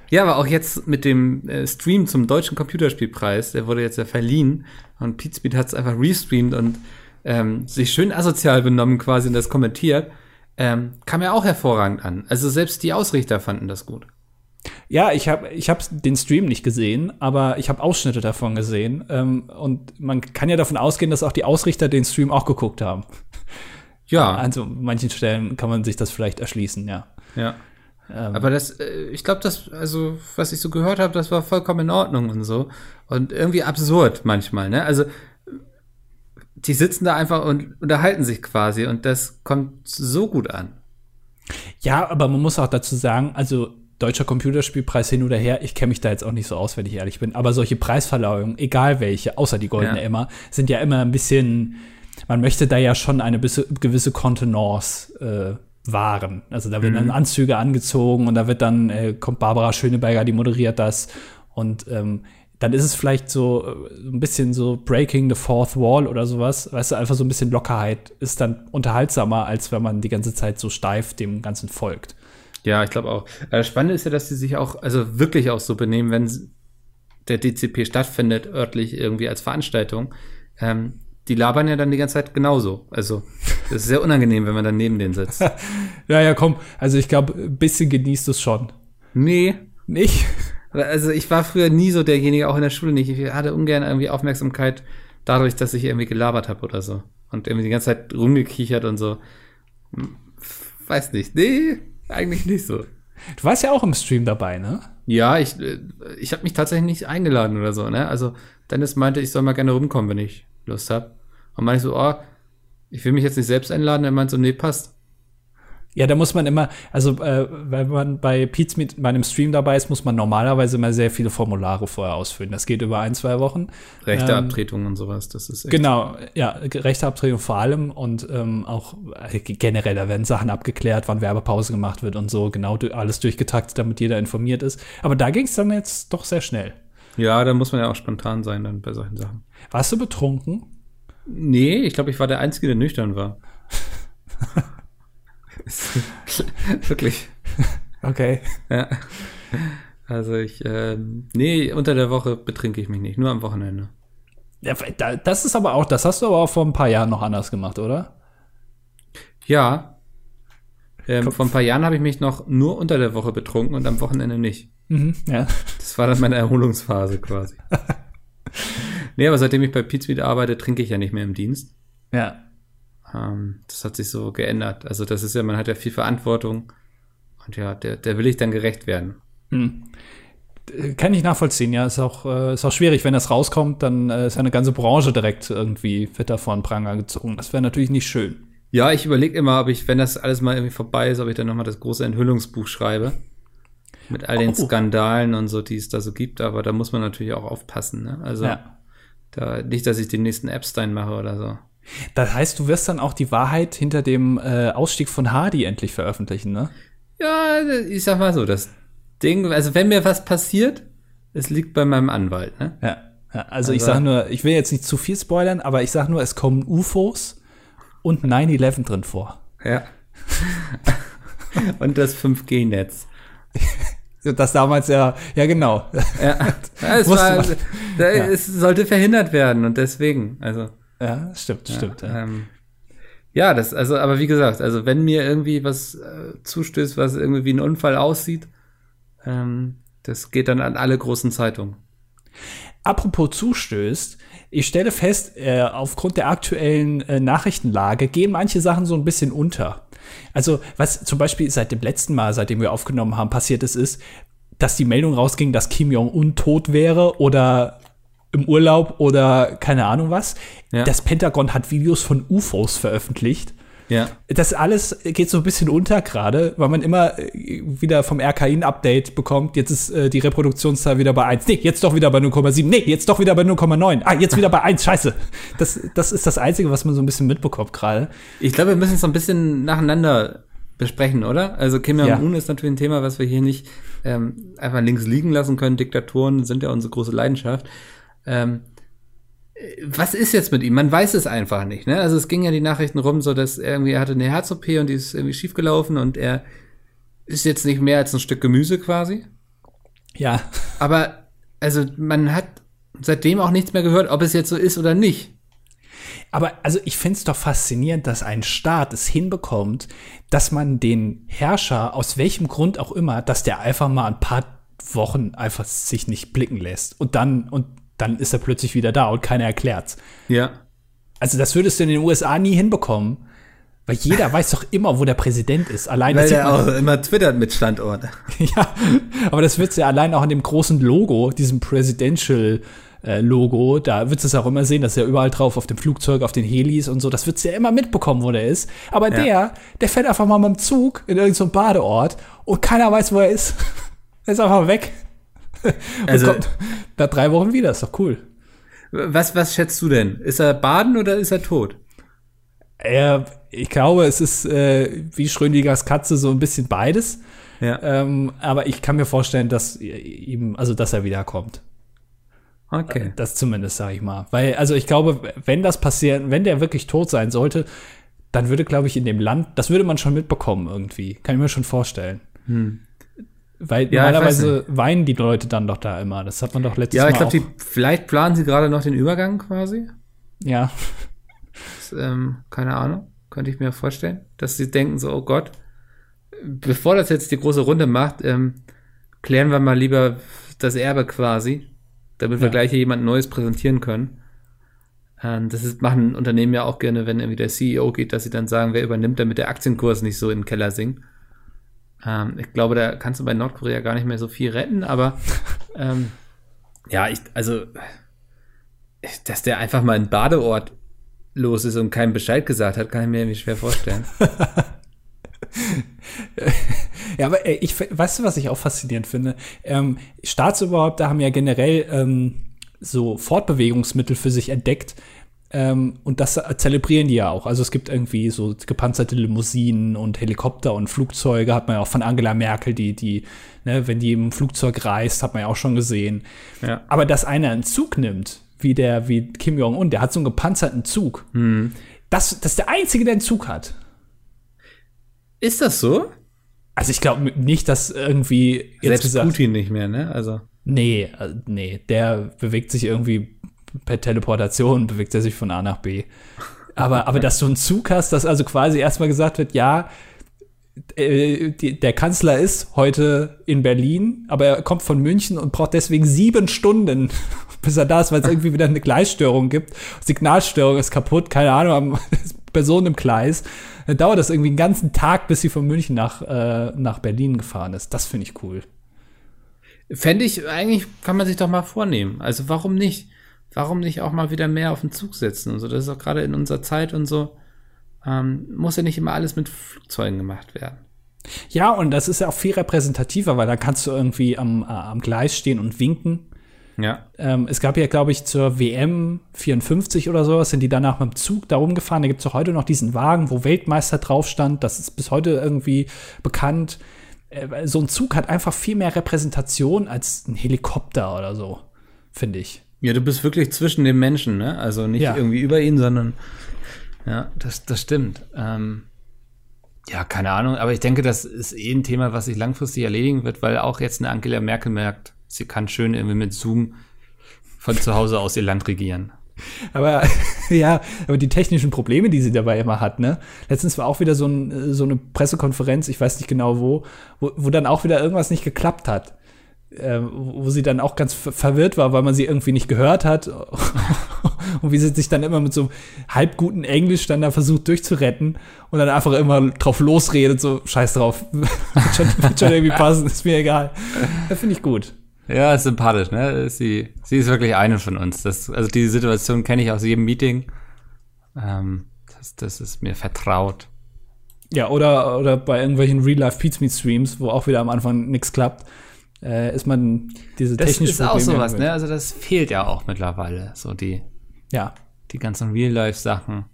Ja, aber auch jetzt mit dem äh, Stream zum Deutschen Computerspielpreis, der wurde jetzt ja verliehen und Pete Speed hat es einfach restreamt und ähm, sich schön asozial benommen quasi und das kommentiert. Ähm, kam ja auch hervorragend an. Also selbst die Ausrichter fanden das gut. Ja, ich habe ich hab den Stream nicht gesehen, aber ich habe Ausschnitte davon gesehen. Ähm, und man kann ja davon ausgehen, dass auch die Ausrichter den Stream auch geguckt haben. Ja, Also an manchen Stellen kann man sich das vielleicht erschließen, ja. ja. Ähm, Aber das, äh, ich glaube, das, also, was ich so gehört habe, das war vollkommen in Ordnung und so. Und irgendwie absurd manchmal, ne? Also, die sitzen da einfach und unterhalten sich quasi und das kommt so gut an. Ja, aber man muss auch dazu sagen, also deutscher Computerspielpreis hin oder her, ich kenne mich da jetzt auch nicht so aus, wenn ich ehrlich bin, aber solche Preisverleihungen, egal welche, außer die Goldene Ja. Emma, sind ja immer ein bisschen, man möchte da ja schon eine gewisse Kontenance äh, wahren. Also da werden dann Anzüge angezogen und da wird dann, äh, kommt Barbara Schöneberger, die moderiert das und ähm, dann ist es vielleicht so äh, ein bisschen so Breaking the Fourth Wall oder sowas. Weißt du, einfach so ein bisschen Lockerheit ist dann unterhaltsamer, als wenn man die ganze Zeit so steif dem Ganzen folgt. Ja, ich glaube auch. Äh, Das Spannende ist ja, dass sie sich auch, also wirklich auch so benehmen, wenn der DCP stattfindet, örtlich irgendwie als Veranstaltung. Ähm, die labern ja dann die ganze Zeit genauso. Also, das ist sehr unangenehm, wenn man dann neben denen sitzt. Ja, ja, komm. Also ich glaube, ein bisschen genießt es schon. nee. Nicht? Also, ich war früher nie so derjenige, auch in der Schule nicht. Ich hatte ungern irgendwie Aufmerksamkeit dadurch, dass ich irgendwie gelabert habe oder so. Und irgendwie die ganze Zeit rumgekichert und so. Hm, Weiß nicht. Nee, eigentlich nicht so. Du warst ja auch im Stream dabei, ne? Ja, ich, äh, ich habe mich tatsächlich nicht eingeladen oder so, ne? Also Dennis meinte, ich soll mal gerne rumkommen, wenn ich Lust hab. Und meinte ich so, oh, ich will mich jetzt nicht selbst einladen. Er meint so, nee, passt. Ja, da muss man immer, also äh, wenn man bei Pete's mit bei einem Stream dabei ist, muss man normalerweise immer sehr viele Formulare vorher ausfüllen. Das geht über ein, zwei Wochen. Rechte Ähm, Abtretung und sowas, das ist echt. Genau, ja, Rechteabtretung vor allem und ähm, auch äh, generell, da werden Sachen abgeklärt, wann Werbepause gemacht wird und so, genau alles durchgetaktet, damit jeder informiert ist. Aber da ging es dann jetzt doch sehr schnell. Ja, da muss man ja auch spontan sein dann bei solchen Sachen. Warst du betrunken? Nee, ich glaube, ich war der Einzige, der nüchtern war. Wirklich. Okay. Ja. Also ich, ähm, nee, unter der Woche betrinke ich mich nicht, nur am Wochenende. Ja, da- das ist aber auch, das hast du aber auch vor ein paar Jahren noch anders gemacht, oder? Ja. Ähm, vor ein paar Jahren habe ich mich noch nur unter der Woche betrunken und am Wochenende nicht. Mhm, ja. Das war dann meine Erholungsphase quasi. nee, aber seitdem ich bei Pizza wieder arbeite, trinke ich ja nicht mehr im Dienst. Ja. Ähm, das hat sich so geändert. Also das ist ja, man hat ja viel Verantwortung. Und ja, der, der will ich dann gerecht werden. Hm. Kann ich nachvollziehen, ja. Ist auch, äh, ist auch schwierig, wenn das rauskommt, dann äh, ist eine ganze Branche direkt irgendwie wird da vor den Pranger gezogen. Das wäre natürlich nicht schön. Ja, ich überlege immer, ob ich, wenn das alles mal irgendwie vorbei ist, ob ich dann nochmal das große Enthüllungsbuch schreibe. Mit all den Oh. Skandalen und so, die es da so gibt. Aber da muss man natürlich auch aufpassen. Ne? Also Ja. da, nicht, dass ich den nächsten Epstein mache oder so. Das heißt, du wirst dann auch die Wahrheit hinter dem äh, Ausstieg von Hardy endlich veröffentlichen, ne? Ja, ich sag mal so, das Ding, also wenn mir was passiert, es liegt bei meinem Anwalt, ne? Ja. ja also, ich Also- sage nur, ich will jetzt nicht zu viel spoilern, aber ich sage nur, es kommen UFOs und 9-11 drin vor. Ja. Und das 5G-Netz. Das damals ja, ja genau. Ja, es, war, Ja. es sollte verhindert werden und deswegen, also. Ja, stimmt, stimmt. Ja. Ähm, ja, das, also, aber wie gesagt, also wenn mir irgendwie was äh, zustößt, was irgendwie wie ein Unfall aussieht, ähm, das geht dann an alle großen Zeitungen. Apropos zustößt, ich stelle fest, äh, aufgrund der aktuellen äh, Nachrichtenlage gehen manche Sachen so ein bisschen unter. Also, was zum Beispiel seit dem letzten Mal, seitdem wir aufgenommen haben, passiert ist, ist, dass die Meldung rausging, dass Kim Jong-un tot wäre oder im Urlaub oder keine Ahnung was. Ja. Das Pentagon hat Videos von UFOs veröffentlicht. Ja. Das alles geht so ein bisschen unter gerade, weil man immer äh, wieder vom RKI ein Update bekommt. Jetzt ist äh, die Reproduktionszahl wieder bei 1. Nee, jetzt doch wieder bei 0,7. Nee, jetzt doch wieder bei 0,9. Ah, jetzt wieder bei 1. Scheiße. Das, das ist das Einzige, was man so ein bisschen mitbekommt gerade. Ich glaube, wir müssen es so ein bisschen nacheinander besprechen, oder? Also Kim Jong-un ist natürlich ein Thema, was wir hier nicht ähm, einfach links liegen lassen können. Diktatoren sind ja unsere große Leidenschaft. Ähm, äh, was ist jetzt mit ihm? Man weiß es einfach nicht. Ne? Also es ging ja die Nachrichten rum, so dass er irgendwie er hatte eine Herz-OP und die ist irgendwie schiefgelaufen und er ist jetzt nicht mehr als ein Stück Gemüse quasi. Ja. Aber also man hat seitdem auch nichts mehr gehört, ob es jetzt so ist oder nicht. Aber also ich finde es doch faszinierend, dass ein Staat es hinbekommt, dass man den Herrscher, aus welchem Grund auch immer, dass der einfach mal ein paar Wochen einfach sich nicht blicken lässt. Und dann, und dann ist er plötzlich wieder da und keiner erklärt's. Ja. Also das würdest du in den USA nie hinbekommen, weil jeder weiß doch immer, wo der Präsident ist. Allein Weil das er auch immer twittert mit Standort. ja, aber das wird's ja allein auch an dem großen Logo, diesem Presidential äh, Logo, da wird's es auch immer sehen, dass er überall drauf auf dem Flugzeug, auf den Helis und so, das wird's ja immer mitbekommen, wo der ist. Aber Ja. der, der fährt einfach mal mit dem Zug in irgendeinem Badeort und keiner weiß, wo er ist. Er ist einfach weg. Also- kommt nach drei Wochen wieder, ist doch cool. Was, was schätzt du denn? Ist er baden oder ist er tot? Er, ich glaube, es ist äh, wie Schrödingers Katze so ein bisschen beides. Ja. Ähm, aber ich kann mir vorstellen, dass ihm, also dass er wiederkommt. Okay. Das zumindest, sage ich mal. Weil, also ich glaube, wenn das passiert, wenn der wirklich tot sein sollte, dann würde, glaube ich, in dem Land, das würde man schon mitbekommen irgendwie. Kann ich mir schon vorstellen. Weil. Ja, normalerweise weinen die Leute dann doch da immer. Das hat man doch letztes Ja, Mal ich glaube, vielleicht planen sie gerade noch den Übergang quasi. ja, Das, ähm, keine Ahnung. Könnte ich mir vorstellen. Dass sie denken so, oh Gott, bevor das jetzt die große Runde macht, ähm, klären wir mal lieber das Erbe quasi, damit wir Ja. gleich hier jemand Neues präsentieren können. Ähm, das ist, machen Unternehmen ja auch gerne, wenn irgendwie der CEO geht, dass sie dann sagen, wer übernimmt, damit der Aktienkurs nicht so in den Keller sinkt. Ähm, ich glaube, da kannst du bei Nordkorea gar nicht mehr so viel retten, aber ähm, ja, ich, also, dass der einfach mal einen Badeort los ist und keinen Bescheid gesagt hat, kann ich mir irgendwie schwer vorstellen. Ja, aber ey, ich, weißt du, was ich auch faszinierend finde? Ähm, Staatsoberhäupter haben ja generell ähm, so Fortbewegungsmittel für sich entdeckt. Ähm, und das zelebrieren die ja auch. Also es gibt irgendwie so gepanzerte Limousinen und Helikopter und Flugzeuge, hat man ja auch von Angela Merkel, die, die, ne, wenn die im Flugzeug reist, hat man ja auch schon gesehen. Ja. Aber dass einer einen Zug nimmt, wie der, wie Kim Jong-un, der hat so einen gepanzerten Zug. Das, das ist der Einzige, der einen Zug hat. Ist das so? Also ich glaube nicht, dass irgendwie jetzt Selbst gesagt, Putin nicht mehr, ne? Also. nee, äh, nee, der bewegt sich irgendwie per Teleportation, bewegt er sich von A nach B. Aber, aber dass du einen Zug hast, dass also quasi erstmal gesagt wird, ja, äh, der Kanzler ist heute in Berlin, aber er kommt von München und braucht deswegen sieben Stunden, bis er da ist, weil es irgendwie wieder eine Gleisstörung gibt. Signalstörung ist kaputt, keine Ahnung, Personen im Gleis. Dann dauert das irgendwie einen ganzen Tag, bis sie von München nach, äh, nach Berlin gefahren ist. Das finde ich cool. Fände ich, eigentlich kann man sich doch mal vornehmen. Also warum nicht? Warum nicht auch mal wieder mehr auf den Zug setzen und so? Das ist auch gerade in unserer Zeit und so. Ähm, muss ja nicht immer alles mit Flugzeugen gemacht werden. Ja, und das ist ja auch viel repräsentativer, weil da kannst du irgendwie am, äh, am Gleis stehen und winken. Ja. Ähm, es gab ja, glaube ich, zur WM 54 oder sowas, sind die danach mit dem Zug da rumgefahren. Da gibt es auch heute noch diesen Wagen, wo Weltmeister drauf stand. Das ist bis heute irgendwie bekannt. Äh, so ein Zug hat einfach viel mehr Repräsentation als ein Helikopter oder so, finde ich. Ja, du bist wirklich zwischen den Menschen, ne? Also nicht Ja. irgendwie über ihn, sondern ja, das, das stimmt. Ähm, ja, keine Ahnung, aber ich denke, das ist eh ein Thema, was sich langfristig erledigen wird, weil auch jetzt eine Angela Merkel merkt, sie kann schön irgendwie mit Zoom von zu Hause aus ihr Land regieren. Aber ja, aber die technischen Probleme, die sie dabei immer hat, ne? Letztens war auch wieder so, ein, äh, so eine Pressekonferenz, ich weiß nicht genau wo, wo, wo dann auch wieder irgendwas nicht geklappt hat. Äh, wo sie dann auch ganz ver- verwirrt war, weil man sie irgendwie nicht gehört hat. und wie sie sich dann immer mit so halb guten Englisch dann da versucht durchzuretten und dann einfach immer drauf losredet, so scheiß drauf. wird, schon, wird schon irgendwie passen, ist mir egal. Das finde ich gut. Ja, ist sympathisch, ne? Sie, sie ist wirklich eine von uns. Das, also die Situation kenne ich aus jedem Meeting. Ähm, das, das ist mir vertraut. Ja, oder, oder bei irgendwelchen Real-Life-Pizza-Streams, wo auch wieder am Anfang nichts klappt, äh, ist man diese Das technische ist auch sowas, ne? Also das fehlt ja auch mittlerweile. So die, Ja. die ganzen Real-Life-Sachen.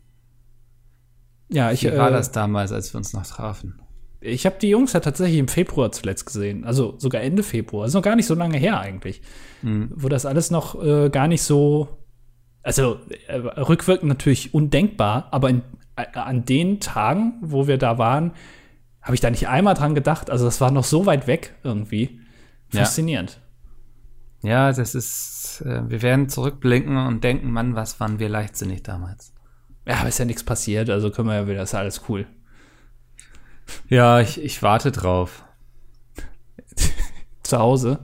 Ja, ich, Wie war äh, das damals, als wir uns noch trafen? ich habe die Jungs ja tatsächlich im Februar zuletzt gesehen. Also sogar Ende Februar. ist noch gar nicht so lange her eigentlich. Mhm. Wo das alles noch äh, gar nicht so. Also äh, rückwirkend natürlich undenkbar, aber in, äh, an den Tagen, wo wir da waren, habe ich da nicht einmal dran gedacht. Also das war noch so weit weg irgendwie. Ja. Faszinierend. Ja, das ist, äh, wir werden zurückblicken und denken, Mann, was waren wir leichtsinnig damals. Ja, aber ist ja nichts passiert, also können wir ja wieder, ist ja alles cool. Ja, ich, ich warte drauf. Zu Hause?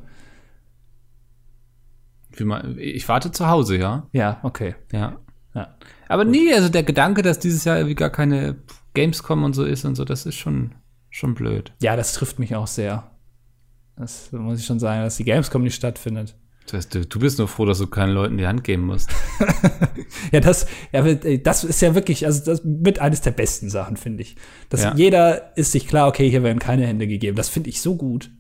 Ich warte zu Hause, ja. Ja, okay. Ja. Ja. Aber nee, also der Gedanke, dass dieses Jahr irgendwie gar keine Gamescom und so ist und so, das ist schon, schon blöd. Ja, das trifft mich auch sehr. Das muss ich schon sagen, dass die Gamescom nicht stattfindet. Das, du, du bist nur froh, dass du keinen Leuten die Hand geben musst. Ja, das, ja, äh, das ist ja wirklich, also das mit eines der besten Sachen, finde ich. Dass Ja. jeder ist sich klar, okay, hier werden keine Hände gegeben. Das finde ich so gut.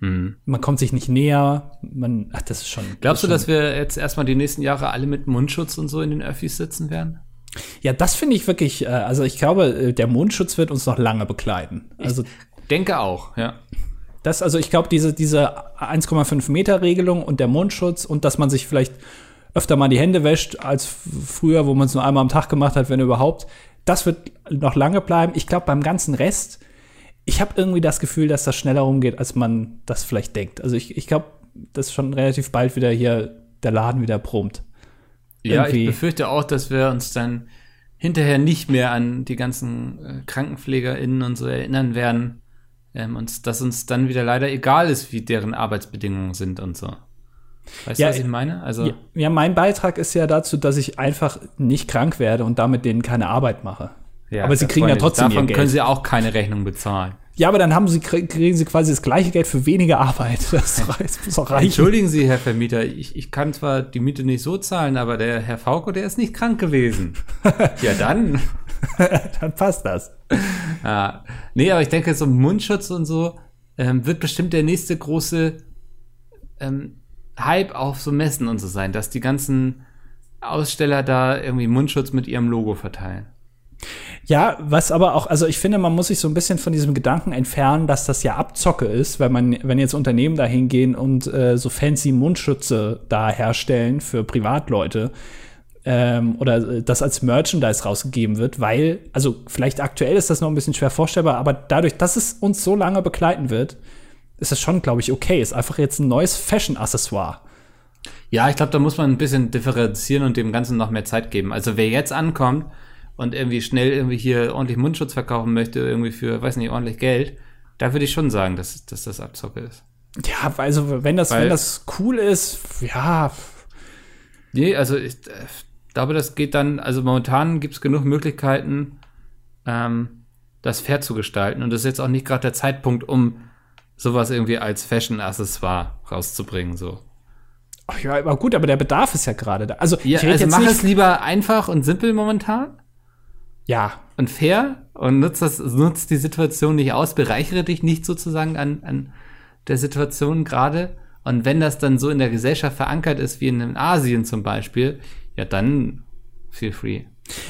Hm. Man kommt sich nicht näher. Man, ach, das ist schon. Glaubst das du, ist dass wir jetzt erstmal die nächsten Jahre alle mit Mundschutz und so in den Öffis sitzen werden? schon, Ja, das finde ich wirklich. Äh, also ich glaube, äh, der Mundschutz wird uns noch lange begleiten. Also Denke auch, ja. Das, also ich glaube, diese, diese 1,5 Meter Regelung und der Mundschutz und dass man sich vielleicht öfter mal die Hände wäscht als früher, wo man es nur einmal am Tag gemacht hat, wenn überhaupt, das wird noch lange bleiben. Ich glaube, beim ganzen Rest, ich habe irgendwie das Gefühl, dass das schneller rumgeht, als man das vielleicht denkt. Also ich, ich glaube, dass schon relativ bald wieder hier der Laden wieder brummt. Ja, Irgendwie- ich befürchte auch, dass wir uns dann hinterher nicht mehr an die ganzen äh, KrankenpflegerInnen und so erinnern werden. Ähm, und dass uns dann wieder leider egal ist, wie deren Arbeitsbedingungen sind und so. Weißt Ja, du, was ich meine? Also, Ja, ja, mein Beitrag ist ja dazu, dass ich einfach nicht krank werde und damit denen keine Arbeit mache. ja, aber sie kriegen ja trotzdem ihr Davon Geld. können sie auch keine Rechnung bezahlen. Ja, aber dann haben sie, kriegen sie quasi das gleiche Geld für weniger Arbeit. Das, muss auch reichen. Entschuldigen Sie, Herr Vermieter, ich, ich kann zwar die Miete nicht so zahlen, aber der Herr Fauko, der ist nicht krank gewesen. ja, dann. Dann passt das. Ja. Nee, aber ich denke, so Mundschutz und so ähm, wird bestimmt der nächste große ähm, Hype auf so Messen und so sein, dass die ganzen Aussteller da irgendwie Mundschutz mit ihrem Logo verteilen. Ja, was aber auch, also ich finde, man muss sich so ein bisschen von diesem Gedanken entfernen, dass das ja Abzocke ist, weil man, wenn jetzt Unternehmen da hingehen und äh, so fancy Mundschütze da herstellen für Privatleute ähm, oder äh, das als Merchandise rausgegeben wird, weil, also vielleicht aktuell ist das noch ein bisschen schwer vorstellbar, aber dadurch, dass es uns so lange begleiten wird, ist es schon, glaube ich, okay. Ist einfach jetzt ein neues Fashion-Accessoire. Ja, ich glaube, da muss man ein bisschen differenzieren und dem Ganzen noch mehr Zeit geben. Also wer jetzt ankommt und irgendwie schnell irgendwie hier ordentlich Mundschutz verkaufen möchte, irgendwie für, weiß nicht, ordentlich Geld, da würde ich schon sagen, dass, dass das Abzocke ist. Ja, also wenn das, Weil- wenn das cool ist, ja, Nee, also ich äh, glaube, das geht dann, also momentan gibt es genug Möglichkeiten, ähm, das fair zu gestalten. Und das ist jetzt auch nicht gerade der Zeitpunkt, um sowas irgendwie als Fashion-Accessoire rauszubringen. So. ach ja, aber gut, aber der Bedarf ist ja gerade da. Also Ja, also jetzt mach es lieber einfach und simpel momentan ja, und fair und nutzt, das, nutzt die Situation nicht aus, bereichere dich nicht sozusagen an, an der Situation gerade. Und wenn das dann so in der Gesellschaft verankert ist, wie in Asien zum Beispiel, ja, dann feel free.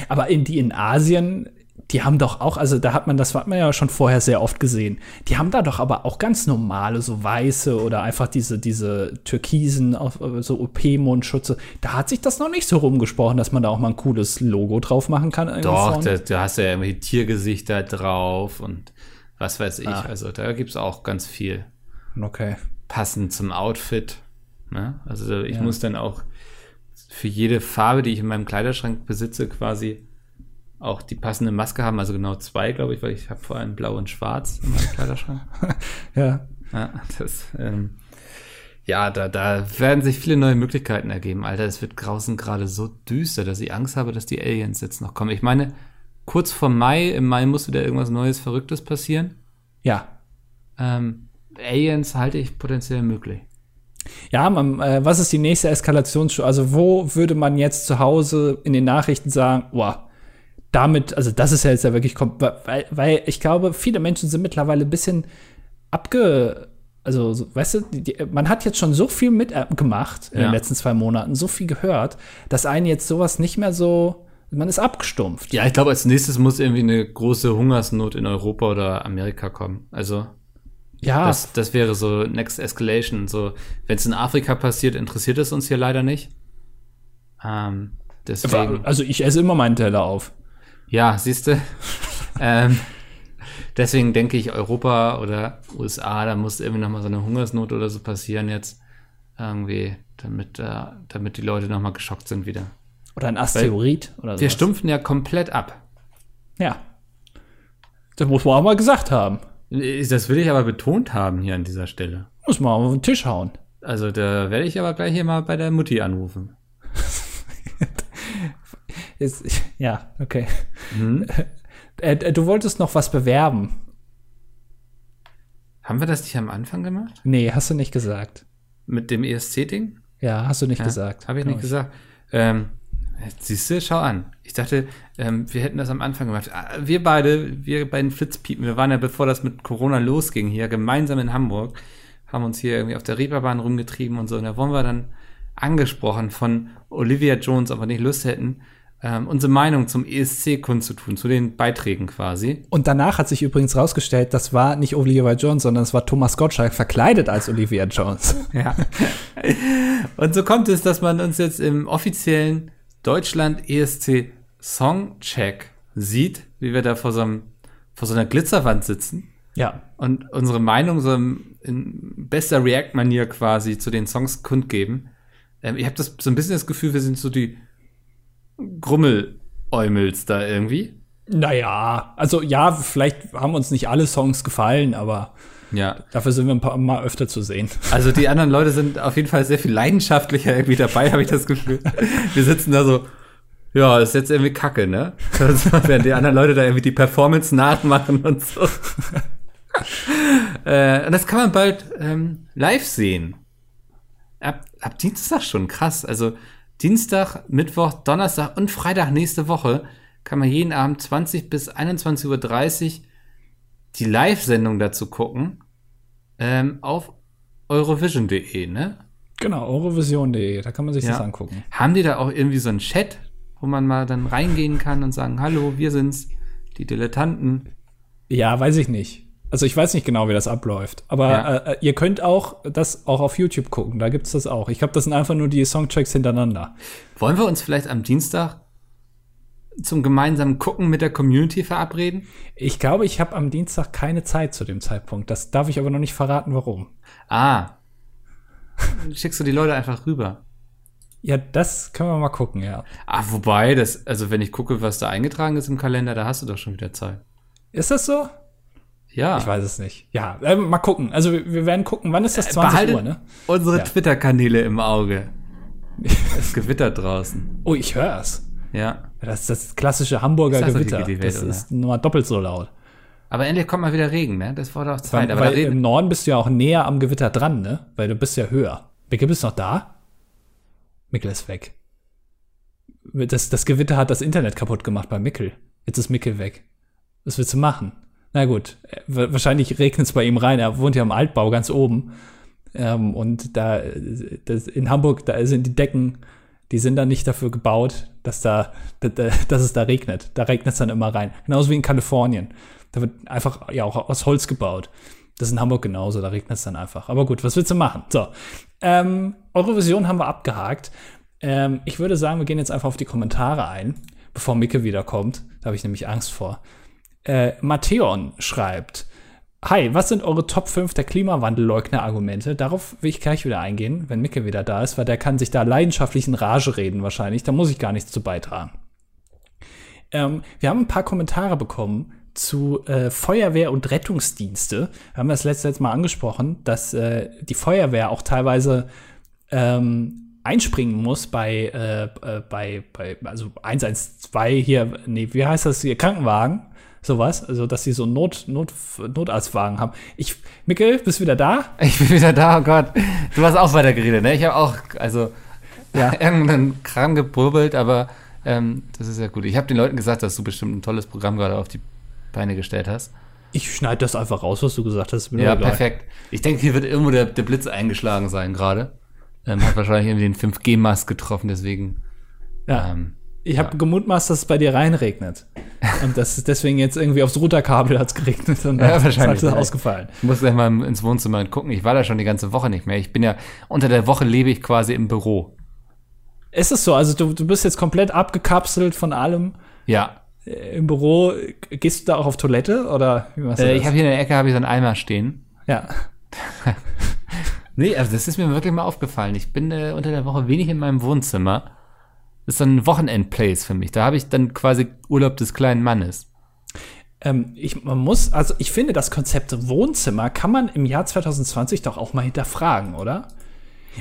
Aber in die in Asien, die haben doch auch, also da hat man, das hat man ja schon vorher sehr oft gesehen. Die haben da doch aber auch ganz normale, so weiße oder einfach diese, diese türkisen, auf- so OP-Mundschutze. Da hat sich das noch nicht so rumgesprochen, dass man da auch mal ein cooles Logo drauf machen kann. Doch, da, da hast du ja irgendwie Tiergesichter drauf und was weiß ich. Ah. Also da gibt's auch ganz viel Okay. passend zum Outfit. Ne? Also ich Ja. muss dann auch für jede Farbe, die ich in meinem Kleiderschrank besitze, quasi auch die passende Maske haben. Also genau zwei, glaube ich, weil ich habe vor allem blau und schwarz in meinem Kleiderschrank. Ja. Ja, das, ähm, ja da, da werden sich viele neue Möglichkeiten ergeben. Alter, es wird draußen gerade so düster, dass ich Angst habe, dass die Aliens jetzt noch kommen. Ich meine, kurz vor Mai, im Mai muss wieder irgendwas Neues, Verrücktes passieren. Ja. Ähm, Aliens halte ich potenziell möglich. Ja, man, äh, was ist die nächste Eskalationsstufe? Also, wo würde man jetzt zu Hause in den Nachrichten sagen, boah, damit, also das ist ja jetzt ja wirklich, weil, weil ich glaube, viele Menschen sind mittlerweile ein bisschen abge, also, so, weißt du, die, die, man hat jetzt schon so viel mitgemacht in Ja. den letzten zwei Monaten, so viel gehört, dass einen jetzt sowas nicht mehr so, man ist abgestumpft. Ja, ich glaube, als nächstes muss irgendwie eine große Hungersnot in Europa oder Amerika kommen. Also, Ja, das, das wäre so Next Escalation. So, wenn es in Afrika passiert, interessiert es uns hier leider nicht. Ähm, deswegen. also ich esse immer meinen Teller auf. Ja, siehst du. ähm, deswegen denke ich, Europa oder USA, da muss irgendwie nochmal so eine Hungersnot oder so passieren jetzt. Irgendwie, damit, äh, damit die Leute nochmal geschockt sind wieder. Oder ein Asteroid oder so. Wir stumpfen ja komplett ab. Ja. Das muss man auch mal gesagt haben. Das will ich aber betont haben hier an dieser Stelle. Muss man auf den Tisch hauen. Also da werde ich aber gleich hier mal bei der Mutti anrufen. Ist, ja, okay. Äh, äh, du wolltest noch was bewerben. Haben wir das nicht am Anfang gemacht? Nee, hast du nicht gesagt. Mit dem ESC-Ding? Ja, hast du nicht Ja, gesagt. Habe ich nicht gesagt. Ähm, siehst du, schau an. Ich dachte, ähm, wir hätten das am Anfang gemacht. Ah, Wir beide, wir beiden Flitzpiepen, wir waren ja, bevor das mit Corona losging, hier gemeinsam in Hamburg, haben uns hier irgendwie auf der Reeperbahn rumgetrieben und so. Und da wurden wir dann angesprochen von Olivia Jones, ob wir nicht Lust hätten, ähm, unsere Meinung zum ESC kundzutun, zu den Beiträgen quasi. Und danach hat sich übrigens rausgestellt, das war nicht Olivia Jones, sondern es war Thomas Gottschalk verkleidet als Olivia Jones. Ja. Und so kommt es, dass man uns jetzt im offiziellen Deutschland ESC Songcheck sieht, wie wir da vor so, einem, vor so einer Glitzerwand sitzen Ja. und unsere Meinung so in bester React-Manier quasi zu den Songs kundgeben. Ähm, ich habe das so ein bisschen das Gefühl, wir sind so die Grummeläumels da irgendwie. Naja, also ja, vielleicht haben uns nicht alle Songs gefallen, aber Ja. dafür sind wir ein paar Mal öfter zu sehen. Also die anderen Leute sind auf jeden Fall sehr viel leidenschaftlicher irgendwie dabei, habe ich das Gefühl. Wir sitzen da so, ja, ist jetzt irgendwie kacke, ne? Während die anderen Leute da irgendwie die Performance nachmachen und so. äh, und das kann man bald ähm, live sehen. Ab, ab Dienstag schon, krass. Also Dienstag, Mittwoch, Donnerstag und Freitag nächste Woche kann man jeden Abend 20 bis 21.30 Uhr die Live-Sendung dazu gucken ähm, auf eurovision.de, ne? Genau, eurovision.de, da kann man sich Ja. das angucken. Haben die da auch irgendwie so einen Chat, wo man mal dann reingehen kann und sagen, hallo, wir sind's, die Dilettanten. Ja, weiß ich nicht. Also ich weiß nicht genau, wie das abläuft. Aber Ja. äh, ihr könnt auch das auch auf YouTube gucken. Da gibt's das auch. Ich glaube, das sind einfach nur die Songtracks hintereinander. Wollen wir uns vielleicht am Dienstag zum gemeinsamen Gucken mit der Community verabreden? Ich glaube, ich habe am Dienstag keine Zeit zu dem Zeitpunkt. Das darf ich aber noch nicht verraten, warum. Ah. Schickst du die Leute einfach rüber. Ja, das können wir mal gucken, ja. Ah, wobei, das, also wenn ich gucke, was da eingetragen ist im Kalender, da hast du doch schon wieder Zeit. Ist das so? Ja. Ich weiß es nicht. Ja, äh, mal gucken. Also wir, werden gucken. Wann ist das? 20 Behaltet Uhr, ne? unsere Ja. Twitter-Kanäle im Auge. Es gewittert draußen. Oh, ich hör's. Ja. Das ist das klassische Hamburger das Gewitter. Welt, das oder? ist nur doppelt so laut. Aber endlich kommt mal wieder Regen, ne? Das war doch Zeit. Weil, weil im Norden bist du ja auch näher am Gewitter dran, ne? Weil du bist ja höher. Mikkel, bist du noch da? Mikkel ist weg. Das, das Gewitter hat das Internet kaputt gemacht bei Mikkel. Jetzt ist Mikkel weg. Was willst du machen? Na gut, äh, wa- wahrscheinlich regnet es bei ihm rein. Er wohnt ja im Altbau ganz oben. Ähm, und da, äh, das, in Hamburg, da sind die Decken, die sind dann nicht dafür gebaut, dass da, da- da- dass es da regnet. Da regnet es dann immer rein. Genauso wie in Kalifornien. Da wird einfach ja auch aus Holz gebaut. Das ist in Hamburg genauso, da regnet es dann einfach. Aber gut, was willst du machen? So, ähm, Eurovision haben wir abgehakt. Ähm, ich würde sagen, wir gehen jetzt einfach auf die Kommentare ein, bevor Micke wiederkommt. Da habe ich nämlich Angst vor. Äh, Matteon schreibt, Hi, was sind eure Top 5 der Klimawandelleugner-Argumente? Darauf will ich gleich wieder eingehen, wenn Micke wieder da ist, weil der kann sich da leidenschaftlich in Rage reden wahrscheinlich. Da muss ich gar nichts zu beitragen. Ähm, wir haben ein paar Kommentare bekommen zu äh, Feuerwehr und Rettungsdienste. Wir haben das letztes Mal angesprochen, dass äh, die Feuerwehr auch teilweise ähm, einspringen muss bei, äh, äh, bei, bei, also 112 hier, nee, wie heißt das hier, Krankenwagen, sowas, also dass sie so einen Not, Not, Notarztwagen haben. Ich, Mikkel, bist du wieder da? ich bin wieder da, oh Gott. Du hast auch weiter geredet, ne? Ich habe auch, also, Ja. irgendeinen Kram geburbelt, aber ähm, das ist ja gut. Ich habe den Leuten gesagt, dass du bestimmt ein tolles Programm gerade auf die Beine gestellt hast. Ich schneide das einfach raus, was du gesagt hast. Ja, perfekt. Ich denke, hier wird irgendwo der, der Blitz eingeschlagen sein gerade. Ähm, hat wahrscheinlich irgendwie den 5G-Mast getroffen, deswegen. Ja. Ähm, Ich habe gemutmaßt, dass es bei dir reinregnet. Und das ist deswegen jetzt irgendwie aufs Routerkabel hat's geregnet und Ja, wahrscheinlich, ist es ja. ausgefallen. ich muss gleich mal ins Wohnzimmer und gucken. Ich war da schon die ganze Woche nicht mehr. Ich bin ja, unter der Woche lebe ich quasi im Büro. Ist es so? Also du, du bist jetzt komplett abgekapselt von allem Ja. Äh, im Büro. Gehst du da auch auf Toilette oder wie machst du Äh, das? ich habe hier in der Ecke habe ich so einen Eimer stehen. ja. Nee, also das ist mir wirklich mal aufgefallen. Ich bin äh, unter der Woche wenig in meinem Wohnzimmer. Das ist so ein Wochenend-Place für mich. Da habe ich dann quasi Urlaub des kleinen Mannes. Ähm, ich, man muss, also ich finde, das Konzept Wohnzimmer kann man im Jahr 2020 doch auch mal hinterfragen, oder?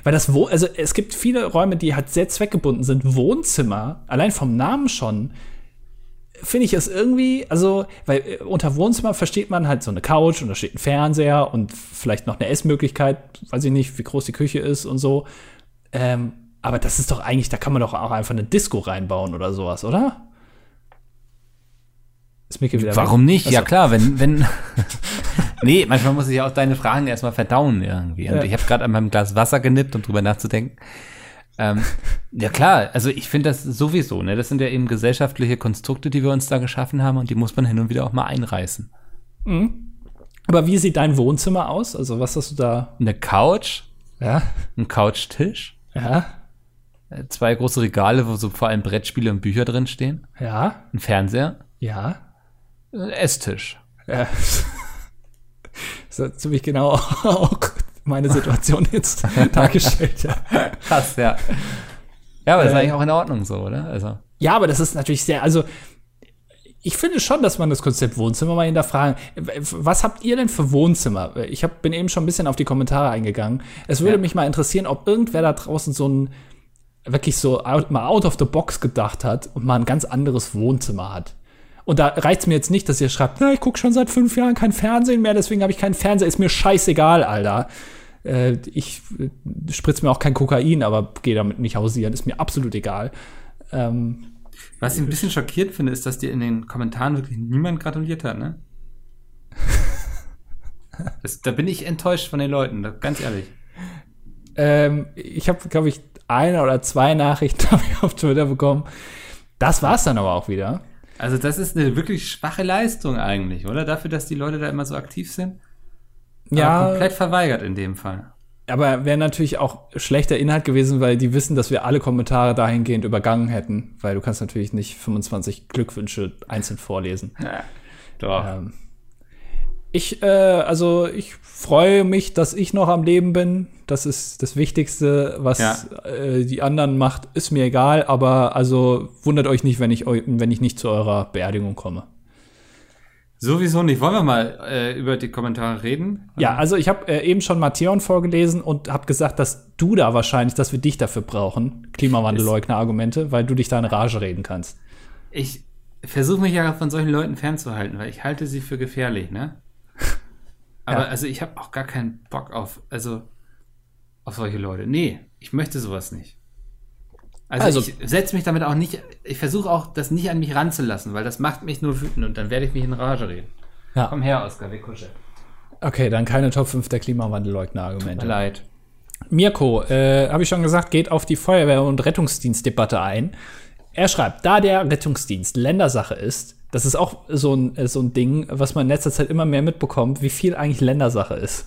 Weil das Wo also es gibt viele Räume, die halt sehr zweckgebunden sind. Wohnzimmer, allein vom Namen schon, finde ich es irgendwie, also, weil äh, unter Wohnzimmer versteht man halt so eine Couch und da steht ein Fernseher und vielleicht noch eine Essmöglichkeit, weiß ich nicht, wie groß die Küche ist und so. Ähm, aber das ist doch eigentlich, da kann man doch auch einfach eine Disco reinbauen oder sowas, oder? Ist Mickey wieder weg? Warum nicht? Ja Achso. klar, wenn, wenn, nee, manchmal muss ich ja auch deine Fragen erstmal verdauen irgendwie. Und Ja. ich habe gerade an meinem Glas Wasser genippt, um drüber nachzudenken. Ähm, ja klar, also ich finde das sowieso, ne? Das sind ja eben gesellschaftliche Konstrukte, die wir uns da geschaffen haben und die muss man hin und wieder auch mal einreißen. Aber wie sieht dein Wohnzimmer aus? Also was hast du da? Eine Couch, Ja, ein Couchtisch, ja, äh, zwei große Regale, wo so vor allem Brettspiele und Bücher drin stehen, ja, ein Fernseher, ja. ein Esstisch. ja. Das ist ziemlich genau auch meine Situation jetzt dargestellt, ja. Krass, ja. Ja, aber das ist Äh, eigentlich auch in Ordnung so, oder? Also. Ja, aber das ist natürlich sehr, also ich finde schon, dass man das Konzept Wohnzimmer mal hinterfragen. Was habt ihr denn für Wohnzimmer? Ich hab, bin eben schon ein bisschen auf die Kommentare eingegangen. Es würde Ja. mich mal interessieren, ob irgendwer da draußen so ein wirklich so out, mal out of the box gedacht hat und mal ein ganz anderes Wohnzimmer hat. Und da reicht es mir jetzt nicht, dass ihr schreibt, na, ich gucke schon seit fünf Jahren kein Fernsehen mehr, deswegen habe ich keinen Fernseher. Ist mir scheißegal, Alter. Äh, ich äh, spritze mir auch kein Kokain, aber gehe damit nicht hausieren. Ist mir absolut egal. Ähm, Was ich ein bisschen schockiert finde, ist, dass dir in den Kommentaren wirklich niemand gratuliert hat, ne? Das, da bin ich enttäuscht von den Leuten, ganz ehrlich. Ähm, ich habe, glaube ich, eine oder zwei Nachrichten auf Twitter bekommen. Das war's dann aber auch wieder. Also das ist eine wirklich schwache Leistung eigentlich, oder? Dafür, dass die Leute da immer so aktiv sind. Aber Ja, komplett verweigert in dem Fall. aber wäre natürlich auch schlechter Inhalt gewesen, weil die wissen, dass wir alle Kommentare dahingehend übergangen hätten, weil du kannst natürlich nicht 25 Glückwünsche einzeln vorlesen. Doch. Ähm, ich, äh, also ich freue mich, dass ich noch am Leben bin. Das ist das Wichtigste, was Ja. äh, die anderen macht, ist mir egal. Aber also wundert euch nicht, wenn ich, wenn ich nicht zu eurer Beerdigung komme. Sowieso nicht. Wollen wir mal äh, über die Kommentare reden? Ja, also ich habe äh, eben schon Matthäon vorgelesen und habe gesagt, dass du da wahrscheinlich, dass wir dich dafür brauchen, Klimawandelleugner-Argumente, weil du dich da in Rage reden kannst. Ich versuche mich ja von solchen Leuten fernzuhalten, weil ich halte sie für gefährlich, ne? Aber Ja. also ich habe auch gar keinen Bock auf, also auf solche Leute. Nee, ich möchte sowas nicht. Also, Also- ich setze mich damit auch nicht, ich versuche auch das nicht an mich ranzulassen, weil das macht mich nur wütend und dann werde ich mich in Rage reden. Ja. Komm her, Oskar, wir kuscheln. Okay, dann keine Top 5 der Tut Klimawandelleugner-Argumente. mir leid. Mirko, äh, habe ich schon gesagt, geht auf die Feuerwehr- und Rettungsdienstdebatte ein. Er schreibt, da der Rettungsdienst Ländersache ist, das ist auch so ein, so ein Ding, was man in letzter Zeit immer mehr mitbekommt, wie viel eigentlich Ländersache ist.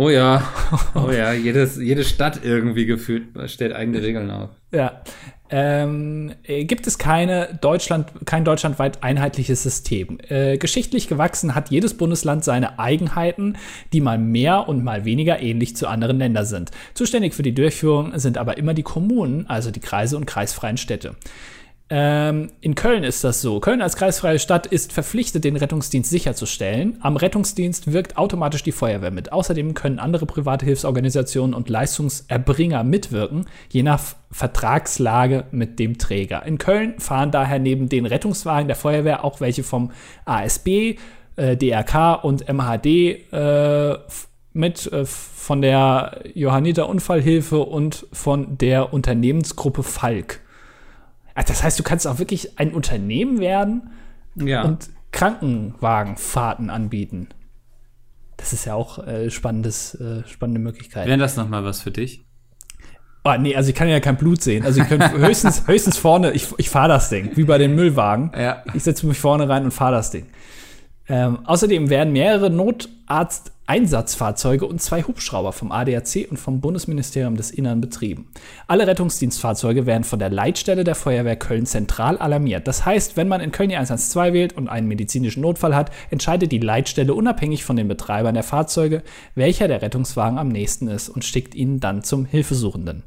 Oh ja, oh ja, jedes, jede Stadt irgendwie gefühlt stellt eigene Regeln auf. Ja. Ähm, äh, gibt es keine Deutschland, kein deutschlandweit einheitliches System. Äh, geschichtlich gewachsen hat jedes Bundesland seine Eigenheiten, die mal mehr und mal weniger ähnlich zu anderen Ländern sind. Zuständig für die Durchführung sind aber immer die Kommunen, also die Kreise und kreisfreien Städte. Ähm, in Köln ist das so. Köln als kreisfreie Stadt ist verpflichtet, den Rettungsdienst sicherzustellen. Am Rettungsdienst wirkt automatisch die Feuerwehr mit. Außerdem können andere private Hilfsorganisationen und Leistungserbringer mitwirken, je nach Vertragslage mit dem Träger. In Köln fahren daher neben den Rettungswagen der Feuerwehr auch welche vom ASB, äh, DRK und MHD äh, mit äh, von der Johanniter Unfallhilfe und von der Unternehmensgruppe Falk. Ach, das heißt, du kannst auch wirklich ein Unternehmen werden Ja. und Krankenwagenfahrten anbieten. Das ist ja auch äh, spannendes, äh, spannende Möglichkeit. Wäre das nochmal was für dich? Oh, nee, also ich kann ja kein Blut sehen. Also ich könnte höchstens, höchstens vorne, ich, ich fahre das Ding, wie bei den Müllwagen. Ja. Ich setze mich vorne rein und fahre das Ding. Ähm, außerdem werden mehrere Notarzt-Einsatzfahrzeuge und zwei Hubschrauber vom ADAC und vom Bundesministerium des Innern betrieben. Alle Rettungsdienstfahrzeuge werden von der Leitstelle der Feuerwehr Köln zentral alarmiert. Das heißt, wenn man in Köln die 112 wählt und einen medizinischen Notfall hat, entscheidet die Leitstelle unabhängig von den Betreibern der Fahrzeuge, welcher der Rettungswagen am nächsten ist und schickt ihn dann zum Hilfesuchenden.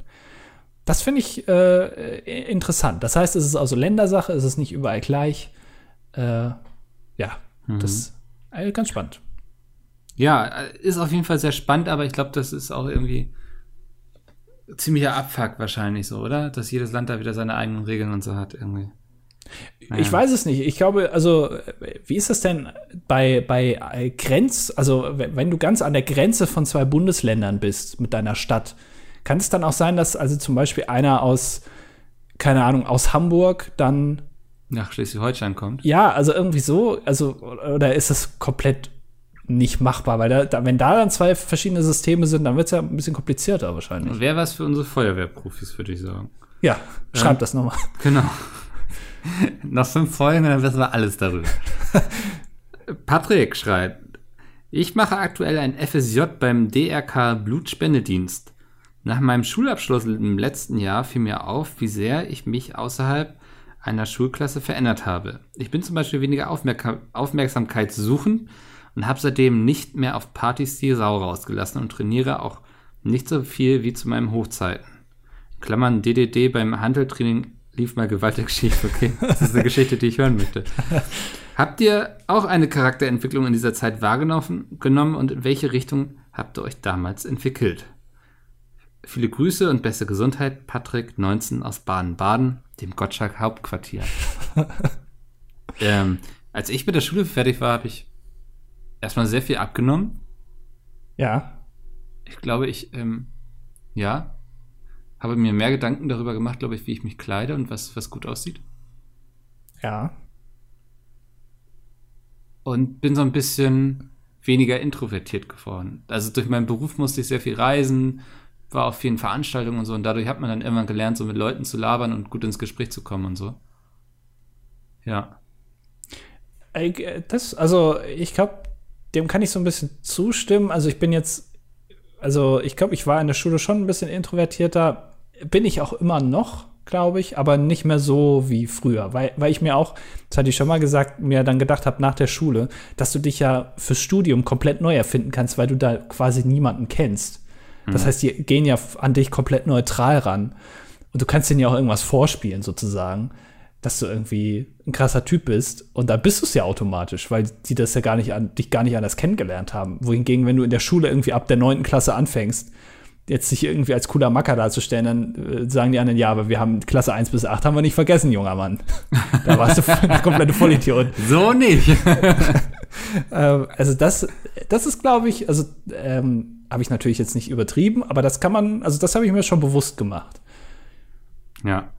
Das finde ich äh, interessant. Das heißt, es ist also Ländersache, es ist nicht überall gleich. Äh, ja, das äh, ganz spannend. Ja, äh, ist auf jeden Fall sehr spannend, aber ich glaube, das ist auch irgendwie ziemlicher Abfuck wahrscheinlich so, oder? Dass jedes Land da wieder seine eigenen Regeln und so hat irgendwie. Ich weiß es nicht. Ich glaube, also, äh, wie ist das denn bei, bei Grenz, also wenn wenn du ganz an der Grenze von zwei Bundesländern bist mit deiner Stadt, kann es dann auch sein, dass also zum Beispiel einer aus, keine Ahnung, aus Hamburg dann Nach Schleswig-Holstein kommt. Ja, also irgendwie so, also oder ist das komplett nicht machbar, weil da, da, wenn da dann zwei verschiedene Systeme sind, dann wird es ja ein bisschen komplizierter wahrscheinlich. Wäre was für unsere Feuerwehrprofis, würde ich sagen. Ja, schreib das nochmal. Genau. Noch fünf Folgen, dann wissen wir alles darüber. Patrick schreibt, ich mache aktuell ein FSJ beim DRK Blutspendedienst. Nach meinem Schulabschluss im letzten Jahr fiel mir auf, wie sehr ich mich außerhalb einer Schulklasse verändert habe. Ich bin zum Beispiel weniger Aufmerk Aufmerksamkeit suchen und habe seitdem nicht mehr auf Partys die Sau rausgelassen und trainiere auch nicht so viel wie zu meinen Hochzeiten. Klammern DDD beim Handeltraining lief mal gewaltig schief, okay? Das ist eine Geschichte, die ich hören möchte. Habt ihr auch eine Charakterentwicklung in dieser Zeit wahrgenommen genommen und in welche Richtung habt ihr euch damals entwickelt? Viele Grüße und beste Gesundheit, Patrick 19 aus Baden-Baden, dem Gottschalk Hauptquartier. ähm, als ich mit der Schule fertig war, habe ich erstmal sehr viel abgenommen. Ja. Ich glaube, ich, ähm, ja, habe mir mehr Gedanken darüber gemacht, glaube ich, wie ich mich kleide und was, was gut aussieht. Ja. Und bin so ein bisschen weniger introvertiert geworden. Also durch meinen Beruf musste ich sehr viel reisen, war auf vielen Veranstaltungen und so. Und dadurch hat man dann irgendwann gelernt, so mit Leuten zu labern und gut ins Gespräch zu kommen und so. Ja. Das, also ich glaube, dem kann ich so ein bisschen zustimmen. Also ich bin jetzt, also ich glaube, ich war in der Schule schon ein bisschen introvertierter. Bin ich auch immer noch, glaube ich, aber nicht mehr so wie früher. Weil, weil ich mir auch, das hatte ich schon mal gesagt, mir dann gedacht habe nach der Schule, dass du dich ja fürs Studium komplett neu erfinden kannst, weil du da quasi niemanden kennst. Das mhm. heißt, die gehen ja an dich komplett neutral ran. Und du kannst denen ja auch irgendwas vorspielen, sozusagen, dass du irgendwie ein krasser Typ bist. Und da bist du es ja automatisch, weil die das ja gar nicht an, dich gar nicht anders kennengelernt haben. Wohingegen, wenn du in der Schule irgendwie ab der neunten Klasse anfängst, jetzt sich irgendwie als cooler Macker darzustellen, dann äh, sagen die anderen, ja, aber wir haben Klasse 1 bis 8 haben wir nicht vergessen, junger Mann. da warst du ein kompletter Vollidiot. So nicht. ähm, also das, das ist, glaube ich, also ähm, habe ich natürlich jetzt nicht übertrieben, aber das kann man, also das habe ich mir schon bewusst gemacht. Ja.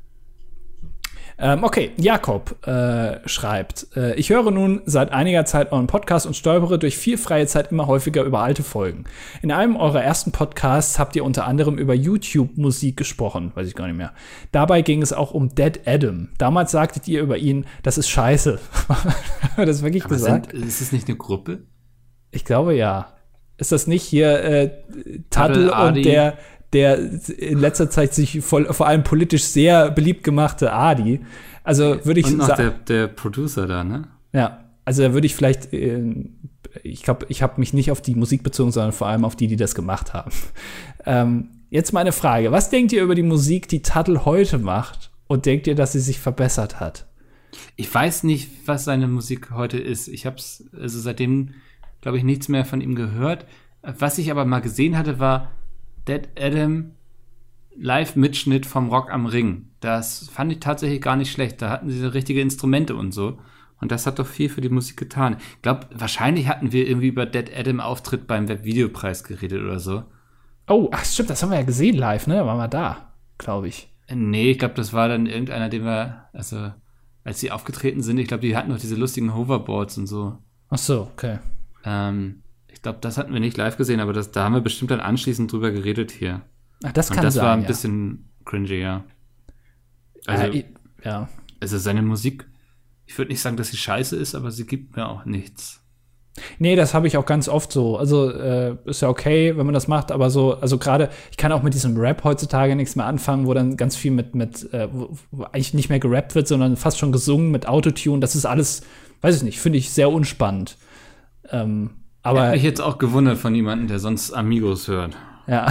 Ähm, okay, Jakob äh, schreibt, äh, ich höre nun seit einiger Zeit euren Podcast und stolpere durch viel freie Zeit immer häufiger über alte Folgen. In einem eurer ersten Podcasts habt ihr unter anderem über YouTube-Musik gesprochen, weiß ich gar nicht mehr. Dabei ging es auch um Dead Adam. Damals sagtet ihr über ihn, das ist scheiße. das wirklich Aber gesagt? Sind, ist es nicht eine Gruppe? Ich glaube ja. Ist das nicht hier äh, Tuttle und der, der in letzter Zeit sich voll, vor allem politisch sehr beliebt gemachte Adi? Also würde ich und noch der, der Producer da, ne? Ja, also da würde ich vielleicht, äh, ich glaube, ich habe mich nicht auf die Musik bezogen, sondern vor allem auf die, die das gemacht haben. Ähm, jetzt meine Frage: Was denkt ihr über die Musik, die Tuttle heute macht? Und denkt ihr, dass sie sich verbessert hat? Ich weiß nicht, was seine Musik heute ist. Ich habe es, also seitdem glaube ich, nichts mehr von ihm gehört. Was ich aber mal gesehen hatte, war Dead Adam Live-Mitschnitt vom Rock am Ring. Das fand ich tatsächlich gar nicht schlecht. Da hatten sie so richtige Instrumente und so. Und das hat doch viel für die Musik getan. Ich glaube, wahrscheinlich hatten wir irgendwie über Dead Adam Auftritt beim Webvideopreis geredet oder so. Oh, ach stimmt, das haben wir ja gesehen live, ne? Da waren wir da, glaube ich. Nee, ich glaube, das war dann irgendeiner, den wir, also als sie aufgetreten sind, ich glaube, die hatten noch diese lustigen Hoverboards und so. Ach so, okay. Ähm, glaube, das hatten wir nicht live gesehen, aber das, da haben wir bestimmt dann anschließend drüber geredet hier. Ach, das kann Und das sein, war ein ja. bisschen cringy, ja. Also, äh, ja. also seine Musik, ich würde nicht sagen, dass sie scheiße ist, aber sie gibt mir auch nichts. Nee, das habe ich auch ganz oft so. Also äh, ist ja okay, wenn man das macht, aber so, also gerade, ich kann auch mit diesem Rap heutzutage nichts mehr anfangen, wo dann ganz viel mit, mit äh, wo, wo eigentlich nicht mehr gerappt wird, sondern fast schon gesungen mit Autotune. Das ist alles, weiß ich nicht, finde ich sehr unspannend. Ähm, aber Hätte mich jetzt auch gewundert von jemandem, der sonst Amigos hört. Ja.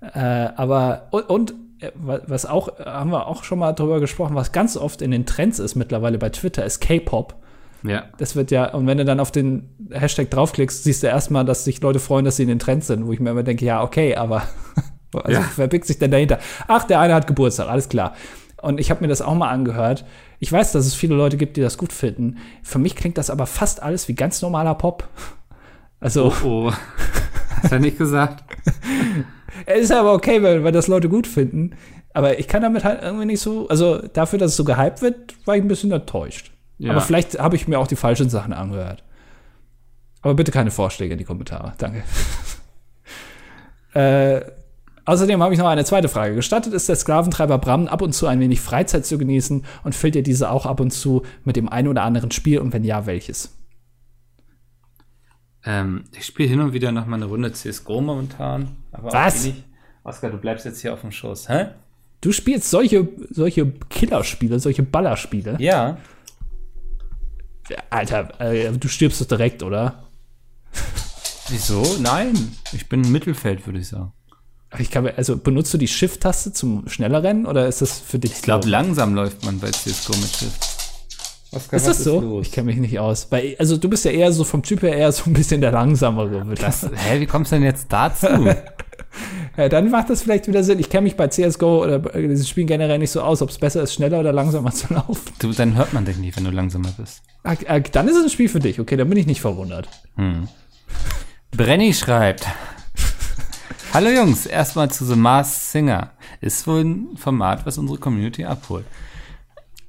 äh, aber und, und äh, was auch, haben wir auch schon mal drüber gesprochen, was ganz oft in den Trends ist mittlerweile bei Twitter, ist K-Pop. Ja. Das wird ja, und wenn du dann auf den Hashtag draufklickst, siehst du erstmal, dass sich Leute freuen, dass sie in den Trends sind, wo ich mir immer denke, ja, okay, aber also, Ja. wer bickt sich denn dahinter? Ach, der eine hat Geburtstag, alles klar. Und ich habe mir das auch mal angehört. Ich weiß, dass es viele Leute gibt, die das gut finden. Für mich klingt das aber fast alles wie ganz normaler Pop. Also, Oh, oh. Hast du nicht gesagt? es ist aber okay, weil, weil das Leute gut finden. Aber ich kann damit halt irgendwie nicht so, also dafür, dass es so gehypt wird, war ich ein bisschen enttäuscht. Ja. Aber vielleicht habe ich mir auch die falschen Sachen angehört. Aber bitte keine Vorschläge in die Kommentare. Danke. äh, außerdem habe ich noch eine zweite Frage. Gestattet ist der Sklaventreiber Bram ab und zu ein wenig Freizeit zu genießen und füllt ihr diese auch ab und zu mit dem einen oder anderen Spiel und wenn ja, welches? Ähm, ich spiele hin und wieder noch mal eine Runde CSGO momentan. Aber Was? Oskar, du bleibst jetzt hier auf dem Schoß, hä? Du spielst solche, solche Killerspiele, solche Ballerspiele. Ja. Alter, äh, du stirbst doch direkt, oder? Wieso? Nein. Ich bin im Mittelfeld, würde ich sagen. Ich kann, also benutzt du die Shift-Taste zum schneller rennen oder ist das für dich? Ich glaube, langsam läuft man bei CSGO mit Shift. Oskar, ist das so? Ich kenne mich nicht aus. Weil, also du bist ja eher so vom Typ her eher so ein bisschen der langsamere. Würde Das, hä, wie kommst du denn jetzt dazu? Ja, dann macht das vielleicht wieder Sinn. Ich kenne mich bei CSGO oder bei diesen Spielen generell nicht so aus, ob es besser ist, schneller oder langsamer zu laufen. du, dann hört man dich nicht, wenn du langsamer bist. Ah, ah, Dann ist es ein Spiel für dich. Okay, dann bin ich nicht verwundert. Brenny schreibt. Hallo Jungs, erstmal zu The Mars Singer. Ist wohl ein Format, was unsere Community abholt.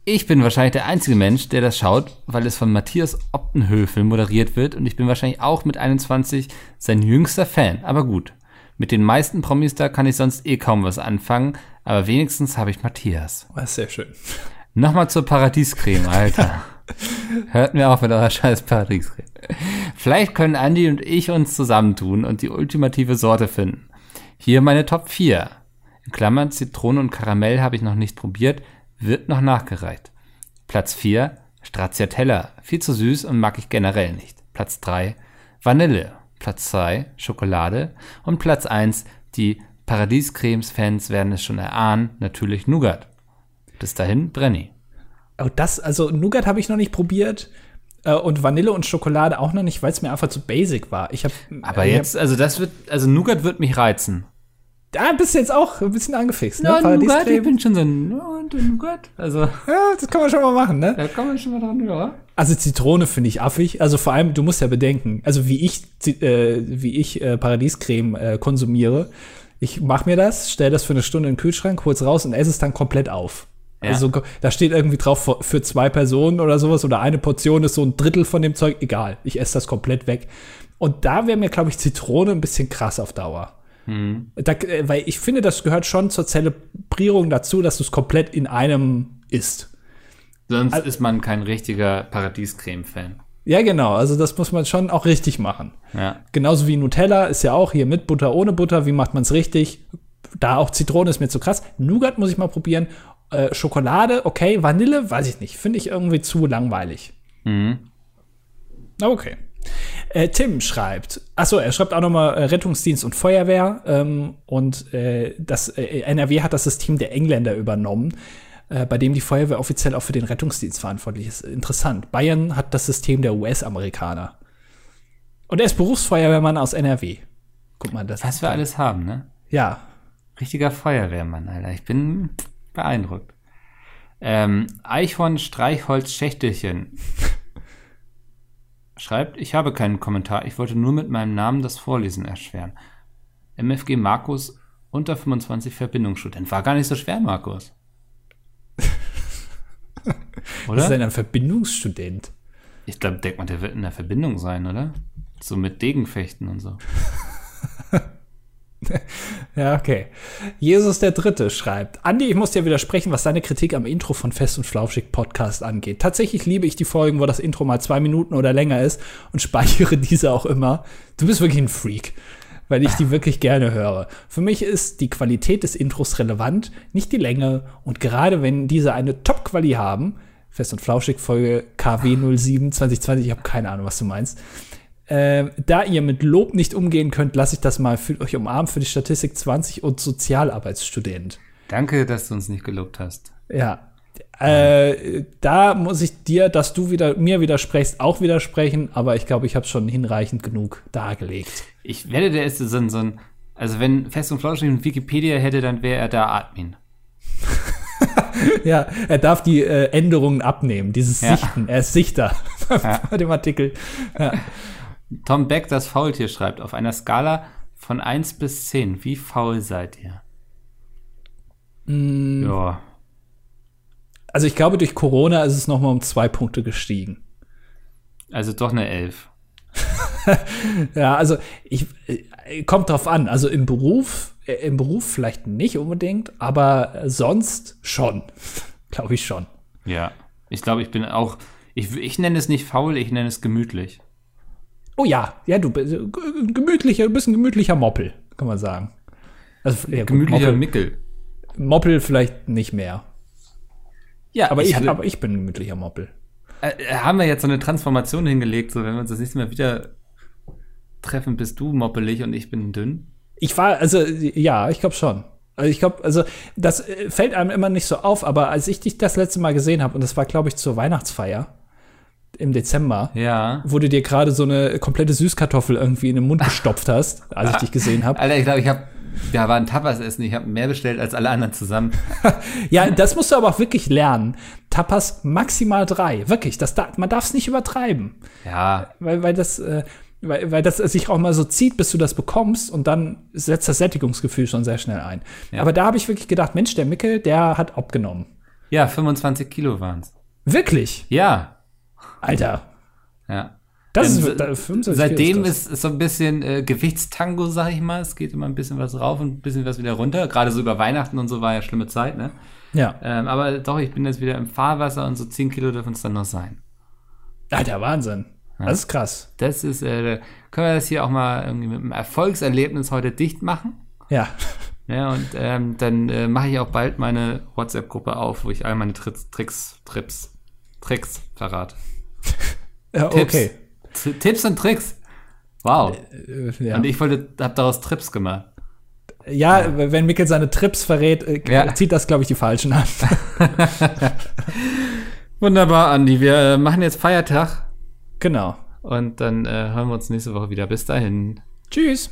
Ich bin wahrscheinlich der einzige Mensch, der das schaut, weil es von Matthias Optenhöfel moderiert wird und ich bin wahrscheinlich auch mit 21 sein jüngster Fan. Aber gut, mit den meisten Promis da kann ich sonst eh kaum was anfangen, aber wenigstens habe ich Matthias. Das ist sehr schön. Nochmal zur Paradiescreme, Alter. Hört mir auf mit eurer scheiß Paradiescreme. Vielleicht können Andi und ich uns zusammentun und die ultimative Sorte finden. Hier meine Top 4. In Klammern Zitrone und Karamell habe ich noch nicht probiert, wird noch nachgereicht. Platz 4 Stracciatella, viel zu süß und mag ich generell nicht. Platz 3 Vanille. Platz 2 Schokolade. Und Platz 1 die Paradiescremes-Fans werden es schon erahnen, natürlich Nougat. Bis dahin, Brenny. Oh, das, also Nougat habe ich noch nicht probiert. Äh, und Vanille und Schokolade auch noch nicht, weil es mir einfach zu basic war. Ich habe. Aber jetzt, also das wird, also Nougat wird mich reizen. Da bist du jetzt auch ein bisschen angefixt, ne? Ja, Nougat, ich bin schon so ein, und Nougat. Also, Ja, das kann man schon mal machen, ne? da kann man schon mal dran, ja. Also Zitrone finde ich affig. Also vor allem, du musst ja bedenken, also wie ich, äh, wie ich äh, Paradiescreme äh, konsumiere. Ich mache mir das, stell das für eine Stunde in den Kühlschrank, hol's raus und esse es dann komplett auf. Ja. Also da steht irgendwie drauf für- für zwei Personen oder sowas oder eine Portion ist so ein Drittel von dem Zeug. Egal, ich esse das komplett weg. Und da wäre mir, glaube ich, Zitrone ein bisschen krass auf Dauer. Da, äh, weil ich finde, das gehört schon zur Zelebrierung dazu, dass du es komplett in einem isst. Sonst ist man kein richtiger Paradiescreme-Fan. Ja, genau. Also das muss man schon auch richtig machen. Ja. Genauso wie Nutella ist ja auch hier mit Butter, ohne Butter. Wie macht man es richtig? Da auch Zitrone ist mir zu krass. Nougat muss ich mal probieren. Äh, Schokolade, okay. Vanille, weiß ich nicht. Finde ich irgendwie zu langweilig. Aber okay. Äh, Tim schreibt, achso, er schreibt auch nochmal äh, Rettungsdienst und Feuerwehr. Ähm, und äh, das äh, NRW hat das System der Engländer übernommen, äh, bei dem die Feuerwehr offiziell auch für den Rettungsdienst verantwortlich ist. Interessant. Bayern hat das System der US-Amerikaner. Und er ist Berufsfeuerwehrmann aus NRW. Guck mal, das Was wir alles haben, ne? Ja. Richtiger Feuerwehrmann, Alter. Ich bin beeindruckt. Ähm, Eichhorn Streichholz Schächtelchen schreibt, ich habe keinen Kommentar, ich wollte nur mit meinem Namen das Vorlesen erschweren. MFG Markus unter 25 Verbindungsstudent. War gar nicht so schwer, Markus. Was ist Oder? denn ein Verbindungsstudent? Ich glaube, denkt man, der wird in der Verbindung sein, oder? So mit Degenfechten und so. Ja, okay. Jesus der Dritte schreibt, Andi, ich muss dir widersprechen, was deine Kritik am Intro von Fest und Flauschig Podcast angeht. Tatsächlich liebe ich die Folgen, wo das Intro mal zwei Minuten oder länger ist und speichere diese auch immer. Du bist wirklich ein Freak, weil ich die wirklich gerne höre. Für mich ist die Qualität des Intros relevant, nicht die Länge. Und gerade wenn diese eine Top-Quali haben, Fest und Flauschig Folge KW 07 2020, ich habe keine Ahnung, was du meinst, äh, da ihr mit Lob nicht umgehen könnt, lasse ich das mal für euch umarmen für die Statistik 20 und Sozialarbeitsstudent. Danke, dass du uns nicht gelobt hast. Ja. Äh, da muss ich dir, dass du wieder mir widersprichst, auch widersprechen, aber ich glaube, ich habe schon hinreichend genug dargelegt. Ich werde, der ist so ein, so ein also wenn Fest und Flauschig und Wikipedia hätte, dann wäre er da Admin. Ja, er darf die äh, Änderungen abnehmen, dieses Ja. Sichten. Er ist Sichter Ja. bei dem Artikel. Ja. Tom Beck, das Faultier, schreibt, auf einer Skala von 1 bis 10, wie faul seid ihr? Ja, Also ich glaube, durch Corona ist es noch mal um zwei Punkte gestiegen. also doch eine 11. ja, also ich äh, kommt drauf an. Also im Beruf, äh, im Beruf vielleicht nicht unbedingt, aber sonst schon. Glaube ich schon. Ja. Ich glaube, ich bin auch. Ich, ich nenne es nicht faul, ich nenne es gemütlich. Oh ja, ja, du bist äh, g- gemütlicher, du bist ein gemütlicher Moppel, kann man sagen. Also, ja, gut, Gemütlicher Moppel, Mickel. Moppel vielleicht nicht mehr. Ja, Aber ich, hatte- aber ich bin ein gemütlicher Moppel. äh, haben wir jetzt so eine Transformation hingelegt, so wenn wir uns das nächste Mal wieder treffen, bist du moppelig und ich bin dünn. Ich war, also ja, ich glaube schon. Also ich glaube, also das äh, fällt einem immer nicht so auf, aber als ich dich das letzte Mal gesehen habe, und das war, glaube ich, zur Weihnachtsfeier im Dezember, Ja. wo du dir gerade so eine komplette Süßkartoffel irgendwie in den Mund gestopft hast, als ich dich gesehen habe. Alter, ich glaube, ich habe. Ja, war ein Tapas essen. Ich habe mehr bestellt als alle anderen zusammen. Ja, das musst du aber auch wirklich lernen. Tapas maximal drei. Wirklich, das da, man darf es nicht übertreiben. Ja, Weil, weil das, äh, weil, weil das sich auch mal so zieht, bis du das bekommst und dann setzt das Sättigungsgefühl schon sehr schnell ein. Ja. Aber da habe ich wirklich gedacht, Mensch, der Mickel, der hat abgenommen. ja, 25 Kilo waren's. Wirklich? Ja, Alter. ja. Das Ähm, ist, se- da, 65 Seitdem ist, ist so ein bisschen äh, Gewichtstango, sag ich mal. Es geht immer ein bisschen was rauf und ein bisschen was wieder runter. Gerade so über Weihnachten und so war ja schlimme Zeit, ne? Ja. Ähm, aber doch, ich bin jetzt wieder im Fahrwasser und so 10 Kilo dürfen es dann noch sein. Alter, Wahnsinn. Das ist krass. Das ist, äh, können wir das hier auch mal irgendwie mit einem Erfolgserlebnis heute dicht machen? Ja. Ja, und ähm, dann äh, mache ich auch bald meine WhatsApp-Gruppe auf, wo ich all meine Tricks, Tricks, Trips, Tricks verrate. Ja Tipps. okay. T Tipps und Tricks. Wow. Äh, Ja. Und ich wollte, hab daraus Trips gemacht. ja, wenn Mickel seine Trips verrät, äh, Ja. zieht das, glaube ich, die falschen an. Wunderbar, Andi. Wir äh, machen jetzt Feiertag genau. und dann äh, hören wir uns nächste Woche wieder. Bis dahin. Tschüss.